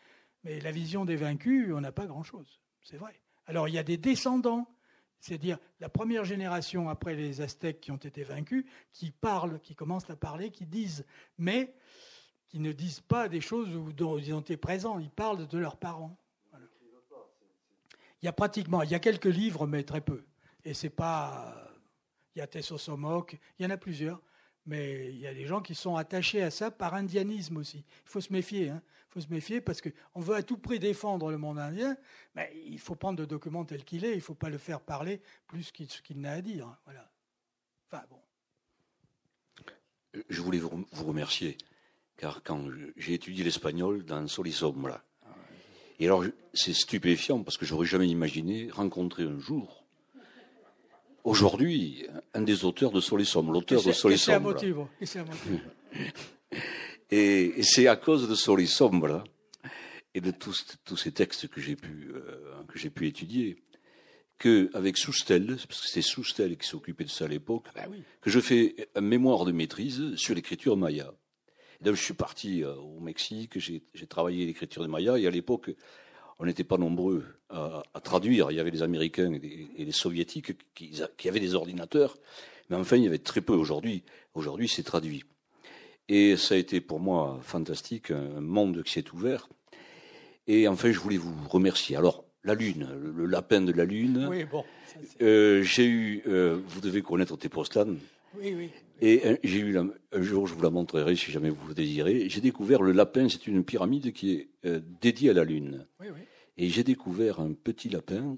C: Mais la vision des vaincus, on n'a pas grand-chose. C'est vrai. Alors, il y a des descendants, c'est-à-dire la première génération après les Aztèques qui ont été vaincus, qui parlent, qui commencent à parler, qui disent, mais qui ne disent pas des choses dont ils ont été présents, ils parlent de leurs parents. Il y a pratiquement, il y a quelques livres, mais très peu. Et c'est pas, il y a Tessosomok, il y en a plusieurs, mais il y a des gens qui sont attachés à ça par indianisme aussi. Il faut se méfier, hein. il faut se méfier parce qu'on veut à tout prix défendre le monde indien, mais il faut prendre le document tel qu'il est, il ne faut pas le faire parler plus qu'il n'a à dire. Voilà. Enfin bon.
E: Je voulais vous remercier car quand j'ai étudié l'espagnol dans Solisombre, et alors c'est stupéfiant parce que j'aurais jamais imaginé rencontrer un jour, aujourd'hui, un des auteurs de Solisombre, l'auteur de Solisombre. Et, c'est à cause de Solisombre et de tous, tous ces textes que j'ai pu, euh, que j'ai pu étudier qu'avec Soustel, parce que c'est Soustel qui s'occupait de ça à l'époque, ah bah que je fais un mémoire de maîtrise sur l'écriture maya je suis parti euh, au Mexique, j'ai travaillé l'écriture des Mayas, et à l'époque, on n'était pas nombreux à, traduire. Il y avait les Américains et les, Soviétiques qui, avaient des ordinateurs, mais enfin, il y avait très peu. Aujourd'hui, aujourd'hui, c'est traduit. Et ça a été pour moi fantastique, un monde qui s'est ouvert. Et enfin, je voulais vous remercier. Alors, la Lune, le, lapin de la Lune.
C: Oui, bon.
E: Euh, j'ai eu, euh, vous devez connaître Tepoztlan.
C: Oui, oui.
E: Et euh, j'ai eu un jour, je vous la montrerai si jamais vous le désirez. J'ai découvert le lapin. C'est une pyramide qui est euh, dédiée à la lune.
C: Oui, oui.
E: Et j'ai découvert un petit lapin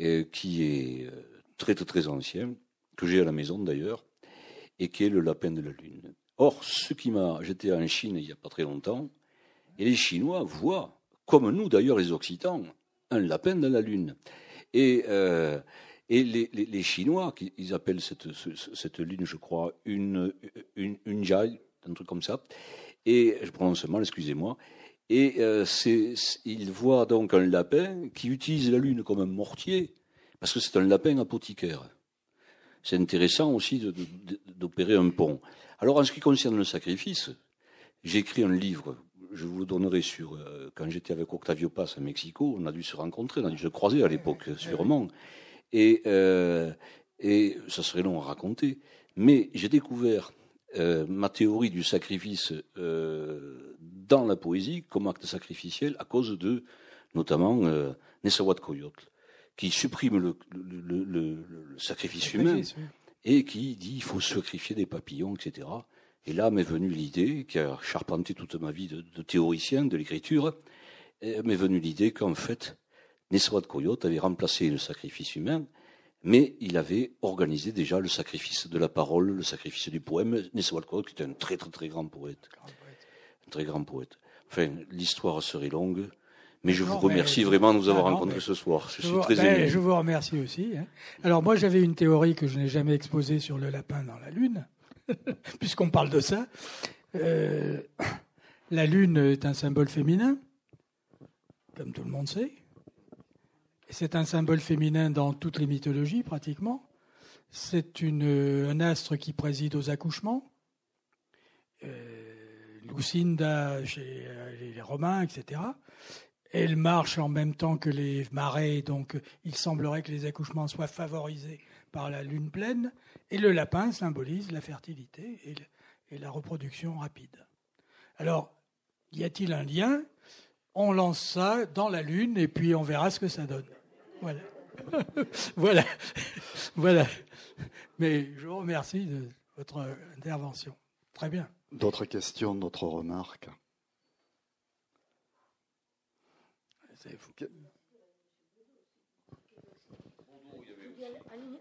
E: euh, qui est très très très ancien, que j'ai à la maison d'ailleurs, et qui est le lapin de la lune. Or, ce qui m'a, j'étais en Chine il n'y a pas très longtemps, et les Chinois voient, comme nous d'ailleurs les Occitans, un lapin dans la lune. Et et les, les, les, Chinois, ils appellent cette, cette lune, je crois, une, une, une jai, un truc comme ça. Et je prononce mal, excusez-moi. Et euh, ils voient donc un lapin qui utilise la lune comme un mortier, parce que c'est un lapin apothicaire. C'est intéressant aussi d'opérer un pont. Alors, en ce qui concerne le sacrifice, j'ai écrit un livre. Je vous le donnerai sur. Euh, quand j'étais avec Octavio Paz à Mexico, on a dû se rencontrer, on a dû se croiser à l'époque, sûrement. Et, euh, Et ça serait long à raconter. Mais j'ai découvert euh, ma théorie du sacrifice euh, dans la poésie comme acte sacrificiel à cause de, notamment, euh, Nessawat Coyote, qui supprime le, le, le, le sacrifice humain et qui dit il faut sacrifier des papillons, etc. Et là m'est venue l'idée, qui a charpenté toute ma vie de, de théoricien de l'écriture, m'est venue l'idée qu'en fait, Nessawat Coyote avait remplacé le sacrifice humain mais il avait organisé déjà le sacrifice de la parole, le sacrifice du poème. Neswalcott, qui était un très très très grand poète. Un très grand poète. Enfin, l'histoire serait longue, mais je vous remercie vraiment de nous avoir rencontrés ce soir. Je, suis très ben, ému.
C: Je vous remercie aussi. Hein. Alors moi, j'avais une théorie que je n'ai jamais exposée sur le lapin dans la Lune, puisqu'on parle de ça. Euh, la Lune est un symbole féminin, comme tout le monde sait. C'est un symbole féminin dans toutes les mythologies pratiquement. C'est un astre qui préside aux accouchements. Euh, Lucinda chez euh, les Romains, etc. Elle marche en même temps que les marées, donc il semblerait que les accouchements soient favorisés par la lune pleine. Et le lapin symbolise la fertilité et la reproduction rapide. Alors, y a-t-il un lien? On lance ça dans la lune et puis on verra ce que ça donne. Voilà. voilà. voilà. Mais je vous remercie de votre intervention. Très bien.
B: D'autres questions, d'autres remarques?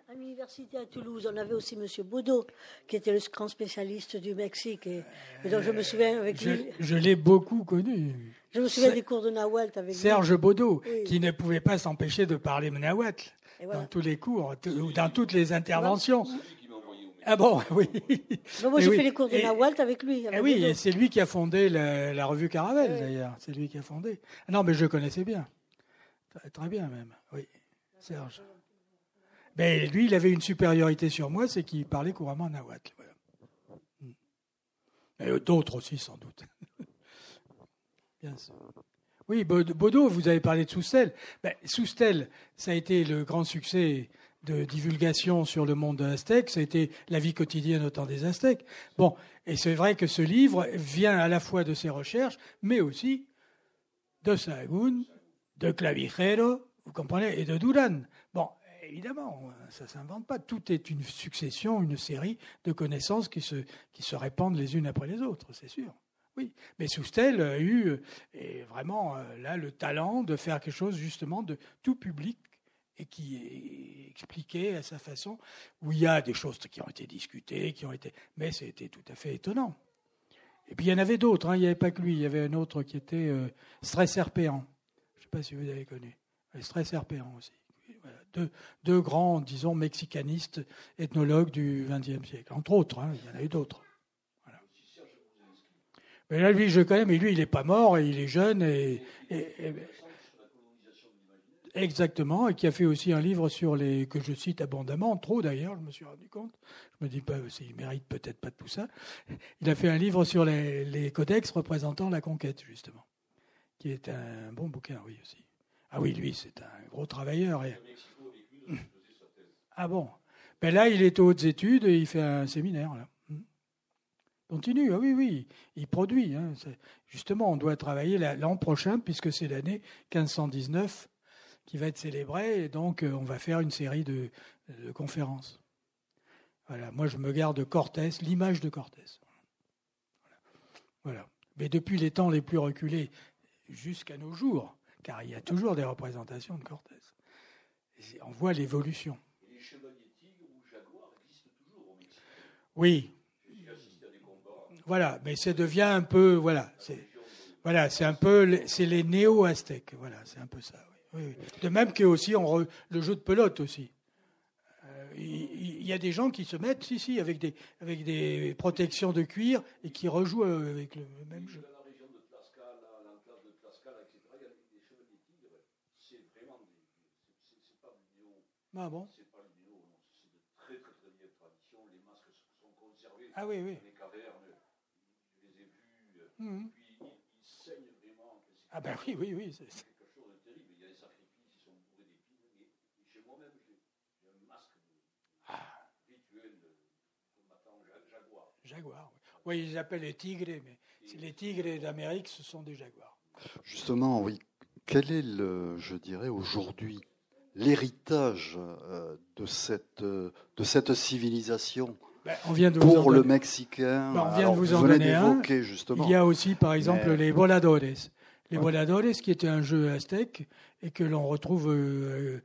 F: À l'université à Toulouse, on avait aussi M. Baudot, qui était le grand spécialiste du Mexique. Et, donc je me souviens avec
C: je,
F: lui.
C: Je l'ai beaucoup connu.
F: Je me souviens des cours de Nahuatl avec
C: Serge Baudot, qui ne pouvait pas s'empêcher de parler Nahuatl dans tous les cours, ou dans toutes les interventions. Ah bon, oui.
F: moi, j'ai fait les cours de Nahuatl avec lui.
C: Eh oui, et c'est lui qui a fondé la, revue Caravelle, d'ailleurs. C'est lui qui a fondé. Non, mais je le connaissais bien. Très bien, même. Oui, Serge. Mais lui, il avait une supériorité sur moi, c'est qu'il parlait couramment nahuatl. Hmm. Et d'autres aussi, sans doute. Oui, Bodo, vous avez parlé de Soustel. Ben, Soustel, ça a été le grand succès de divulgation sur le monde aztèque, ça a été la vie quotidienne au temps des Aztèques. Bon, et c'est vrai que ce livre vient à la fois de ses recherches, mais aussi de Sahagún, de Clavijero, vous comprenez, et de Duran. Bon, évidemment, ça ne s'invente pas. Tout est une succession, une série de connaissances qui se, qui se répandent les unes après les autres, c'est sûr. Oui, mais Soustel a eu et vraiment euh, là le talent de faire quelque chose justement de tout public et qui expliqué à sa façon, où il y a des choses qui ont été discutées, qui ont été, mais c'était tout à fait étonnant. Et puis il y en avait d'autres, hein. il n'y avait pas que lui, il y avait un autre qui était euh, Stress Serpéant. Je ne sais pas si vous avez connu. Stress Serpéant aussi deux, grands, disons, mexicanistes, ethnologues du XXe siècle. Entre autres, hein, il y en a eu d'autres. Mais là, lui, je connais, mais lui, il n'est pas mort et il est jeune et, exactement, et qui a fait aussi un livre sur les que je cite abondamment, trop d'ailleurs, je me suis rendu compte. Je me dis pas, il mérite peut-être pas tout ça. Il a fait un livre sur les, les codex représentant la conquête, justement, qui est un bon bouquin, oui aussi. Ah oui, lui, c'est un gros travailleur. Ah bon ben Là, il est aux hautes études et il fait un séminaire. Là. Continue, ah oui, oui, il produit. Hein. Justement, on doit travailler l'an prochain, puisque c'est l'année 1519 qui va être célébrée, et donc euh, on va faire une série de, conférences. Voilà, moi je me garde Cortés, l'image de Cortés. Voilà. Mais depuis les temps les plus reculés jusqu'à nos jours, car il y a toujours des représentations de Cortés. on voit l'évolution. Les chevaliers tigres ou jaguars existent toujours au Mexique. Oui. Voilà, mais ça devient un peu, voilà, c'est, voilà, c'est un peu, c'est les néo-aztèques, voilà, c'est un peu ça. Oui. De même que aussi on le jeu de pelote aussi. Euh, il, y a des gens qui se mettent, ici, avec des, avec des protections de cuir et qui rejouent euh, avec le même jeu. Ah bon? C'est pas le Mhm. Ah ben oui, oui, oui. C'est quelque chose de terrible. Il y a des sacrifices, ils sont bourrés d'épines. Et, chez moi-même, j'ai un masque ah. rituel de combattant jaguar. Jaguar, oui. Oui, ils appellent les tigres, mais les tigres d'Amérique, ce sont des jaguars.
B: Justement, oui. Quel est, le, je dirais, aujourd'hui l'héritage euh, de cette, euh, de cette civilisation
C: ben, on vient de
B: pour le Mexicain
C: ben, On vient de vous, en donner un.
B: Justement.
C: Il y a aussi, par exemple, les voladores. Les voladores, qui était un jeu aztèque et que l'on retrouve euh,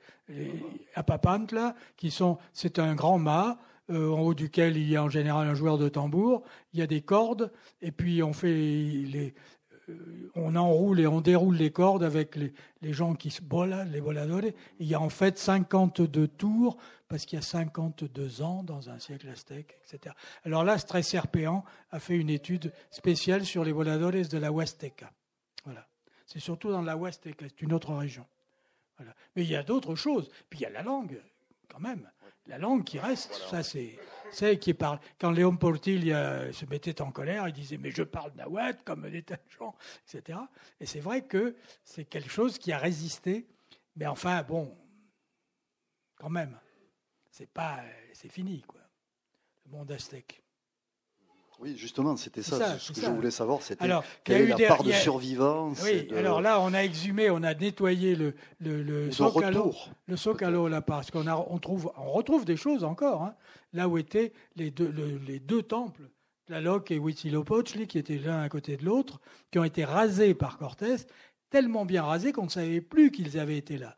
C: à Papantla, qui sont, c'est un grand mât euh, en haut duquel il y a en général un joueur de tambour. Il y a des cordes et puis on fait les, on enroule et on déroule les cordes avec les, gens qui se boladent, les voladores. Il y a en fait 52 tours parce qu'il y a 52 ans dans un siècle aztèque, etc. Alors là, Serpéan a fait une étude spéciale sur les voladores de la Huasteca. Voilà. C'est surtout dans la Huasteca, c'est une autre région. Voilà. Mais il y a d'autres choses. Puis il y a la langue, quand même. La langue qui reste, ça c'est, c'est qui parle. Quand Léon Portilla se mettait en colère, il disait mais je parle nahuatl comme des tas de gens, etc. Et c'est vrai que c'est quelque chose qui a résisté. Mais enfin bon, quand même, c'est pas, c'est fini quoi. Le monde aztèque.
B: Oui, justement, c'était ça, Ce que je voulais savoir, c'était quelle est la part de survivance.
C: Oui, alors là, on a exhumé, on a nettoyé le, le, le Socalo, le Socalo là, parce qu'on on trouve, on retrouve des choses encore. Hein, là où étaient les deux, les deux temples, Tlaloc et Huitzilopochtli, qui étaient l'un à côté de l'autre, qui ont été rasés par Cortés, tellement bien rasés qu'on ne savait plus qu'ils avaient été là.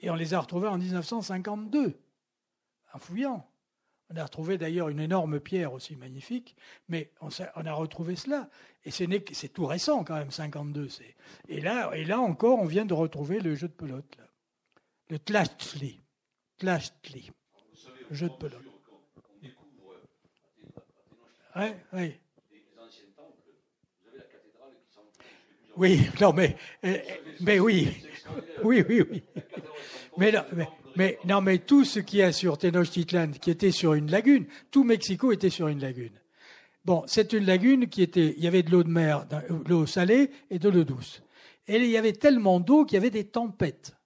C: Et on les a retrouvés en 1952, en fouillant. On a retrouvé d'ailleurs une énorme pierre aussi magnifique, mais on, a retrouvé cela. Et c'est tout récent quand même, 52. Et là, et là encore, on vient de retrouver le jeu de pelote, là. le tlachtli. Tlachtli. Le jeu de pelote. Oui, oui. Oui, non, mais, euh, mais oui, oui, oui, oui. Mais, non, mais, non, mais tout ce qui est sur Tenochtitlan, qui était sur une lagune, tout Mexico était sur une lagune. Bon, c'est une lagune qui était, il y avait de l'eau de mer, de l'eau salée et de l'eau douce. Et il y avait tellement d'eau qu'il y avait des tempêtes.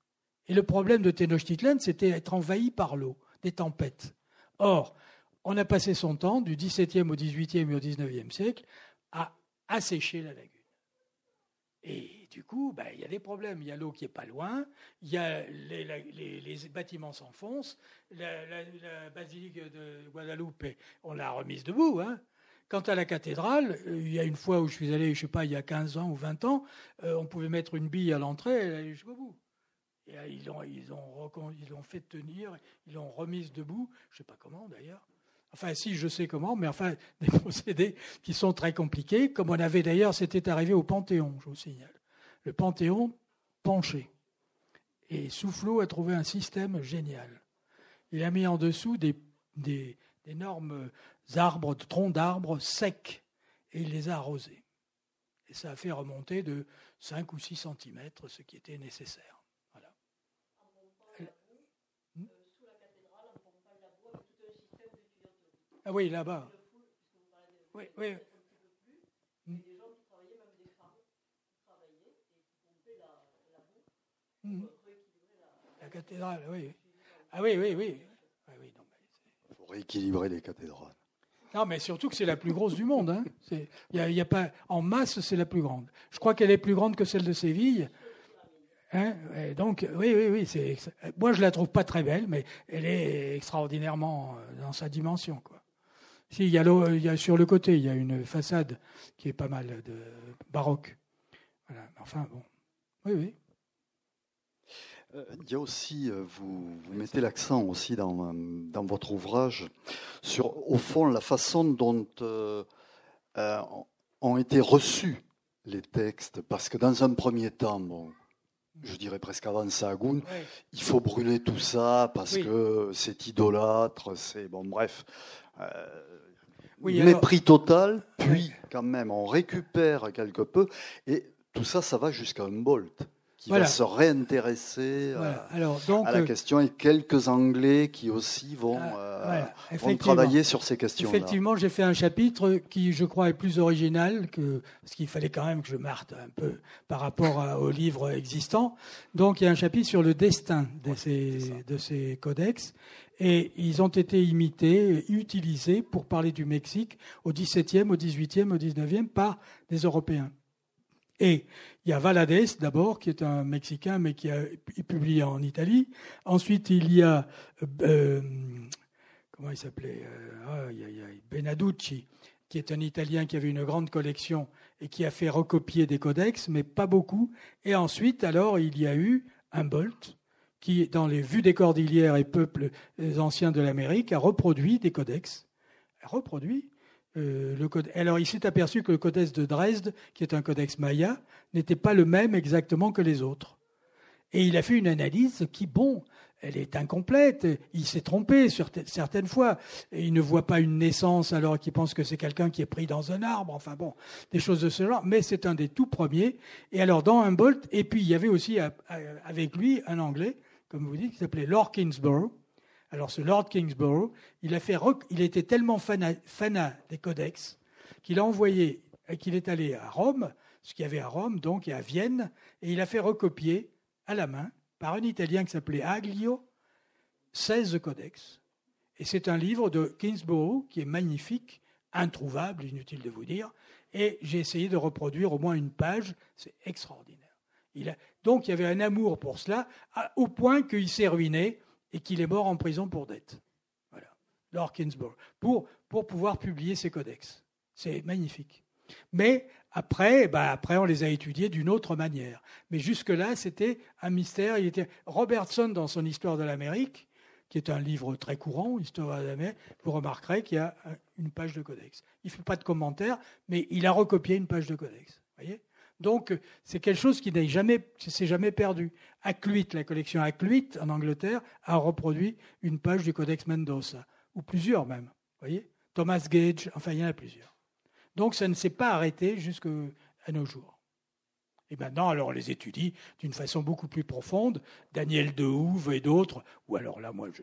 C: Et le problème de Tenochtitlan, c'était être envahi par l'eau, des tempêtes. Or, on a passé son temps, du XVIIe au XVIIIe et au XIXe siècle, à assécher la lagune. Et du coup, ben, il y a des problèmes. Il y a l'eau qui est pas loin, y a les, bâtiments s'enfoncent, la, basilique de Guadalupe, on l'a remise debout. Hein. Quant à la cathédrale, il y a une fois où je suis allé, je sais pas, il y a 15 ans ou 20 ans, euh, on pouvait mettre une bille à l'entrée, elle allait jusqu'au bout. Et euh, ils l'ont ils ont, fait tenir, ils l'ont remise debout, je sais pas comment d'ailleurs. Enfin, si, je sais comment, mais enfin, des procédés qui sont très compliqués, comme on avait d'ailleurs, c'était arrivé au Panthéon, je vous signale. Le Panthéon penché. Et Soufflot a trouvé un système génial. Il a mis en dessous des, des énormes arbres, troncs d'arbres secs, et il les a arrosés. Et ça a fait remonter de 5 ou 6 cm, ce qui était nécessaire. Ah oui, là-bas. Oui, oui. La cathédrale, oui. Ah oui, oui, oui. Ah oui
B: Il faut rééquilibrer les cathédrales.
C: Non, mais surtout que c'est la plus grosse du monde. Hein. Y a, y a pas, en masse, c'est la plus grande. Je crois qu'elle est plus grande que celle de Séville. Hein donc, oui, oui, oui. C'est, moi, je la trouve pas très belle, mais elle est extraordinairement euh, dans sa dimension. Quoi. Si, il y, a il y a sur le côté, il y a une façade qui est pas mal de baroque. Voilà. Enfin, bon. Oui, oui.
B: Euh, il y a aussi, euh, vous, mettez l'accent aussi dans, dans, votre ouvrage sur, au fond, la façon dont euh, ont été reçus les textes, parce que dans un premier temps, bon, je dirais presque avant Sahagoun, il faut brûler tout ça parce que c'est idolâtre, c'est bon, bref. Oui, Mépris total, puis quand même on récupère quelque peu, et tout ça, ça va jusqu'à un bolt qui va se réintéresser euh,
C: Alors, donc,
B: à la question et quelques Anglais qui aussi vont, euh, travailler sur ces questions.
C: Effectivement, j'ai fait un chapitre qui, je crois, est plus original que parce qu'il fallait quand même que je marte un peu par rapport au livre existant. Donc, il y a un chapitre sur le destin de ces, de ces codex. Et ils ont été imités, utilisés pour parler du Mexique au XVIIe, au XVIIIe, au XIXe par des Européens. Et il y a Valadez d'abord, qui est un Mexicain, mais qui a publié en Italie. Ensuite, il y a euh, comment il s'appelait euh, Benaducci, qui est un Italien qui avait une grande collection et qui a fait recopier des codex, mais pas beaucoup. Et ensuite, alors, il y a eu Humboldt, qui, dans les vues des cordillères et peuples anciens de l'Amérique, a reproduit des codex. Reproduit euh, le code... Alors il s'est aperçu que le codex de Dresde, qui est un codex maya, n'était pas le même exactement que les autres. Et il a fait une analyse qui, bon, elle est incomplète. Il s'est trompé certaines fois. Il ne voit pas une naissance alors qu'il pense que c'est quelqu'un qui est pris dans un arbre. Enfin bon, des choses de ce genre. Mais c'est un des tout premiers. Et alors dans Humboldt, et puis il y avait aussi avec lui un Anglais, comme vous dites, qui s'appelait Lord Kingsborough, alors ce Lord Kingsborough, il, a fait, il était tellement fanat, des codex qu'il a envoyé, qu'il est allé à Rome, ce qu'il y avait à Rome, donc, et à Vienne, et il a fait recopier à la main, par un Italien qui s'appelait Aglio, 16 codex. Et c'est un livre de Kingsborough qui est magnifique, introuvable, inutile de vous dire, et j'ai essayé de reproduire au moins une page, c'est extraordinaire. Donc il y avait un amour pour cela, au point qu'il s'est ruiné et qu'il est mort en prison pour dette. Voilà, Lord pour, pour pouvoir publier ses codex. C'est magnifique. Mais après, bah après, on les a étudiés d'une autre manière. Mais jusque-là, c'était un mystère. Il était Robertson dans son Histoire de l'Amérique, qui est un livre très courant, Histoire de l'Amérique. Vous remarquerez qu'il y a une page de codex. Il ne fait pas de commentaires, mais il a recopié une page de codex. Voyez? Donc, c'est quelque chose qui n'est jamais, s'est jamais perdu. La collection Acluit en Angleterre, a reproduit une page du Codex Mendoza, ou plusieurs même. Voyez? Thomas Gage, enfin, il y en a plusieurs. Donc, ça ne s'est pas arrêté jusqu'à nos jours. Et maintenant, alors, on les étudie d'une façon beaucoup plus profonde. Daniel Dehouve et d'autres, ou alors là, moi, je,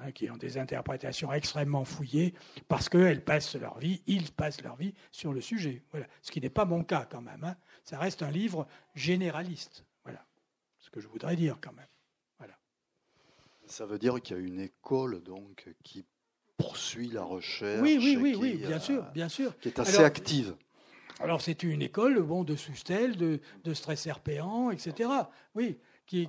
C: Hein, qui ont des interprétations extrêmement fouillées, parce qu'elles passent leur vie, ils passent leur vie sur le sujet. Voilà. Ce qui n'est pas mon cas quand même. Hein. Ça reste un livre généraliste. Voilà. Ce que je voudrais dire quand même. Voilà.
B: Ça veut dire qu'il y a une école donc qui poursuit la recherche.
C: Oui, oui, oui, oui, bien sûr, bien sûr.
B: Qui est assez active.
C: Alors c'est une école bon, de Sustel, de, de stress herpéant, etc. Oui, qui,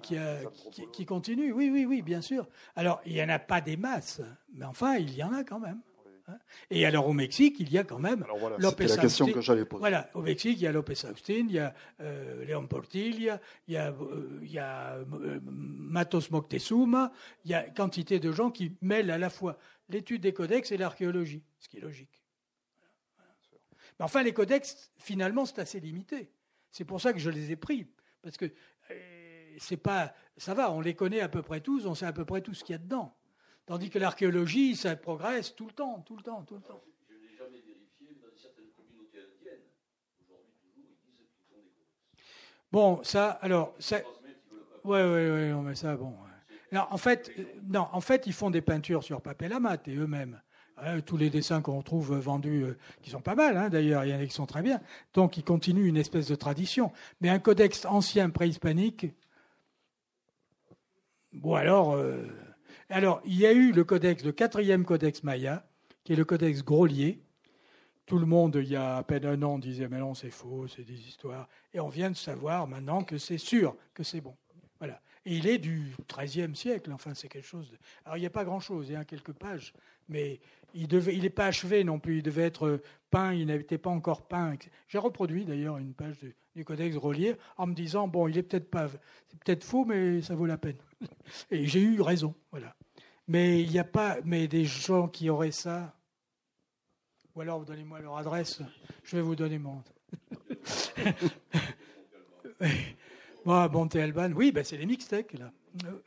C: qui, continue. Oui, oui, oui, bien sûr. Alors, il n'y en a pas des masses, mais enfin, il y en a quand même. Hein. Et alors au Mexique, il y a quand même
B: voilà, Lopez la question que j'allais poser.
C: Voilà, au Mexique, il y a Lopez Austin, il y a euh, Léon Portilla, il y a, euh, il y a euh, Matos Moctezuma, il y a quantité de gens qui mêlent à la fois l'étude des codex et l'archéologie, ce qui est logique. Mais enfin, les codex, finalement, c'est assez limité. C'est pour ça que je les ai pris, parce que c'est pas, ça va, on les connaît à peu près tous, on sait à peu près tout ce qu'il y a dedans. Tandis que l'archéologie, ça progresse tout le temps, tout le temps, tout le temps.
E: Je jamais vérifié, mais dans certaines communautés indiennes, aujourd'hui toujours, ils disent qu'ils ont des
C: Bon, ça, alors, ça, ouais, ouais, ouais, mais ça, bon. Non, en fait, non, en fait, ils font des peintures sur papier lamate et eux-mêmes. Hein, tous les dessins qu'on trouve vendus, euh, qui sont pas mal hein, d'ailleurs, il y en a qui sont très bien. Donc ils continuent une espèce de tradition. Mais un codex ancien préhispanique, Bon, alors, euh, alors, il y a eu le codex, le quatrième codex maya, qui est le codex Grolier. Tout le monde, il y a à peine un an, disait Mais non, c'est faux, c'est des histoires. Et on vient de savoir maintenant que c'est sûr que c'est bon. Voilà. Et il est du XIIIe siècle, enfin, c'est quelque chose. De... Alors, il n'y a pas grand-chose, il y a quelques pages, mais il n'est il pas achevé non plus, il devait être peint, il n'était pas encore peint. J'ai reproduit d'ailleurs une page du Codex Grolier en me disant Bon, il est peut-être pas. C'est peut-être faux, mais ça vaut la peine. Et j'ai eu raison, voilà. Mais il n'y a pas, mais des gens qui auraient ça, ou alors donnez-moi leur adresse, je vais vous donner mon. Moi, Bonté Alban, oui, ben c'est les mixtecs, là.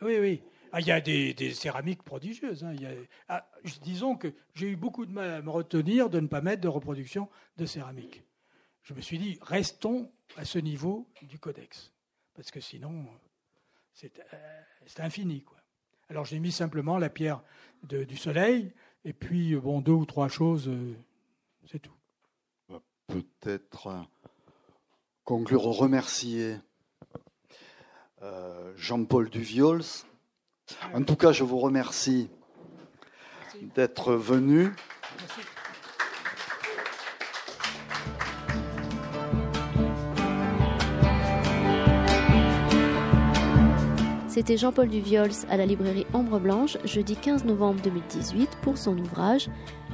C: Oui, oui. Ah, il y a des, céramiques prodigieuses. Hein. Ah, disons que j'ai eu beaucoup de mal à me retenir de ne pas mettre de reproduction de céramique. Je me suis dit, restons à ce niveau du codex. parce que sinon, c'est euh, infini. Quoi. Alors j'ai mis simplement la pierre du soleil, et puis bon, deux ou trois choses, euh, c'est tout.
B: Peut-être conclure, remercier Jean-Paul Duviols. En tout cas, je vous remercie d'être venu.
A: C'était Jean-Paul Duviols à la librairie Ombre Blanche, jeudi 15 novembre 2018, pour son ouvrage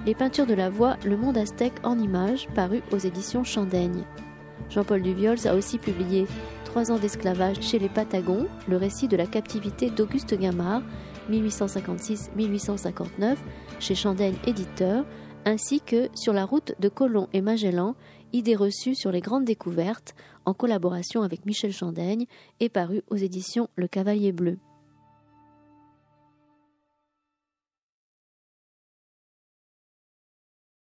A: Les peintures de la voix, le monde aztèque en images, paru aux éditions Chandaigne. Jean-Paul Duviols a aussi publié Trois ans d'esclavage chez les Patagons, le récit de la captivité d'Auguste Gamard, 1856-1859, chez Chandaigne Éditeur, ainsi que Sur la route de Colomb et Magellan, idées reçues sur les grandes découvertes, en collaboration avec Michel Chandaigne, et paru aux éditions Le Cavalier Bleu.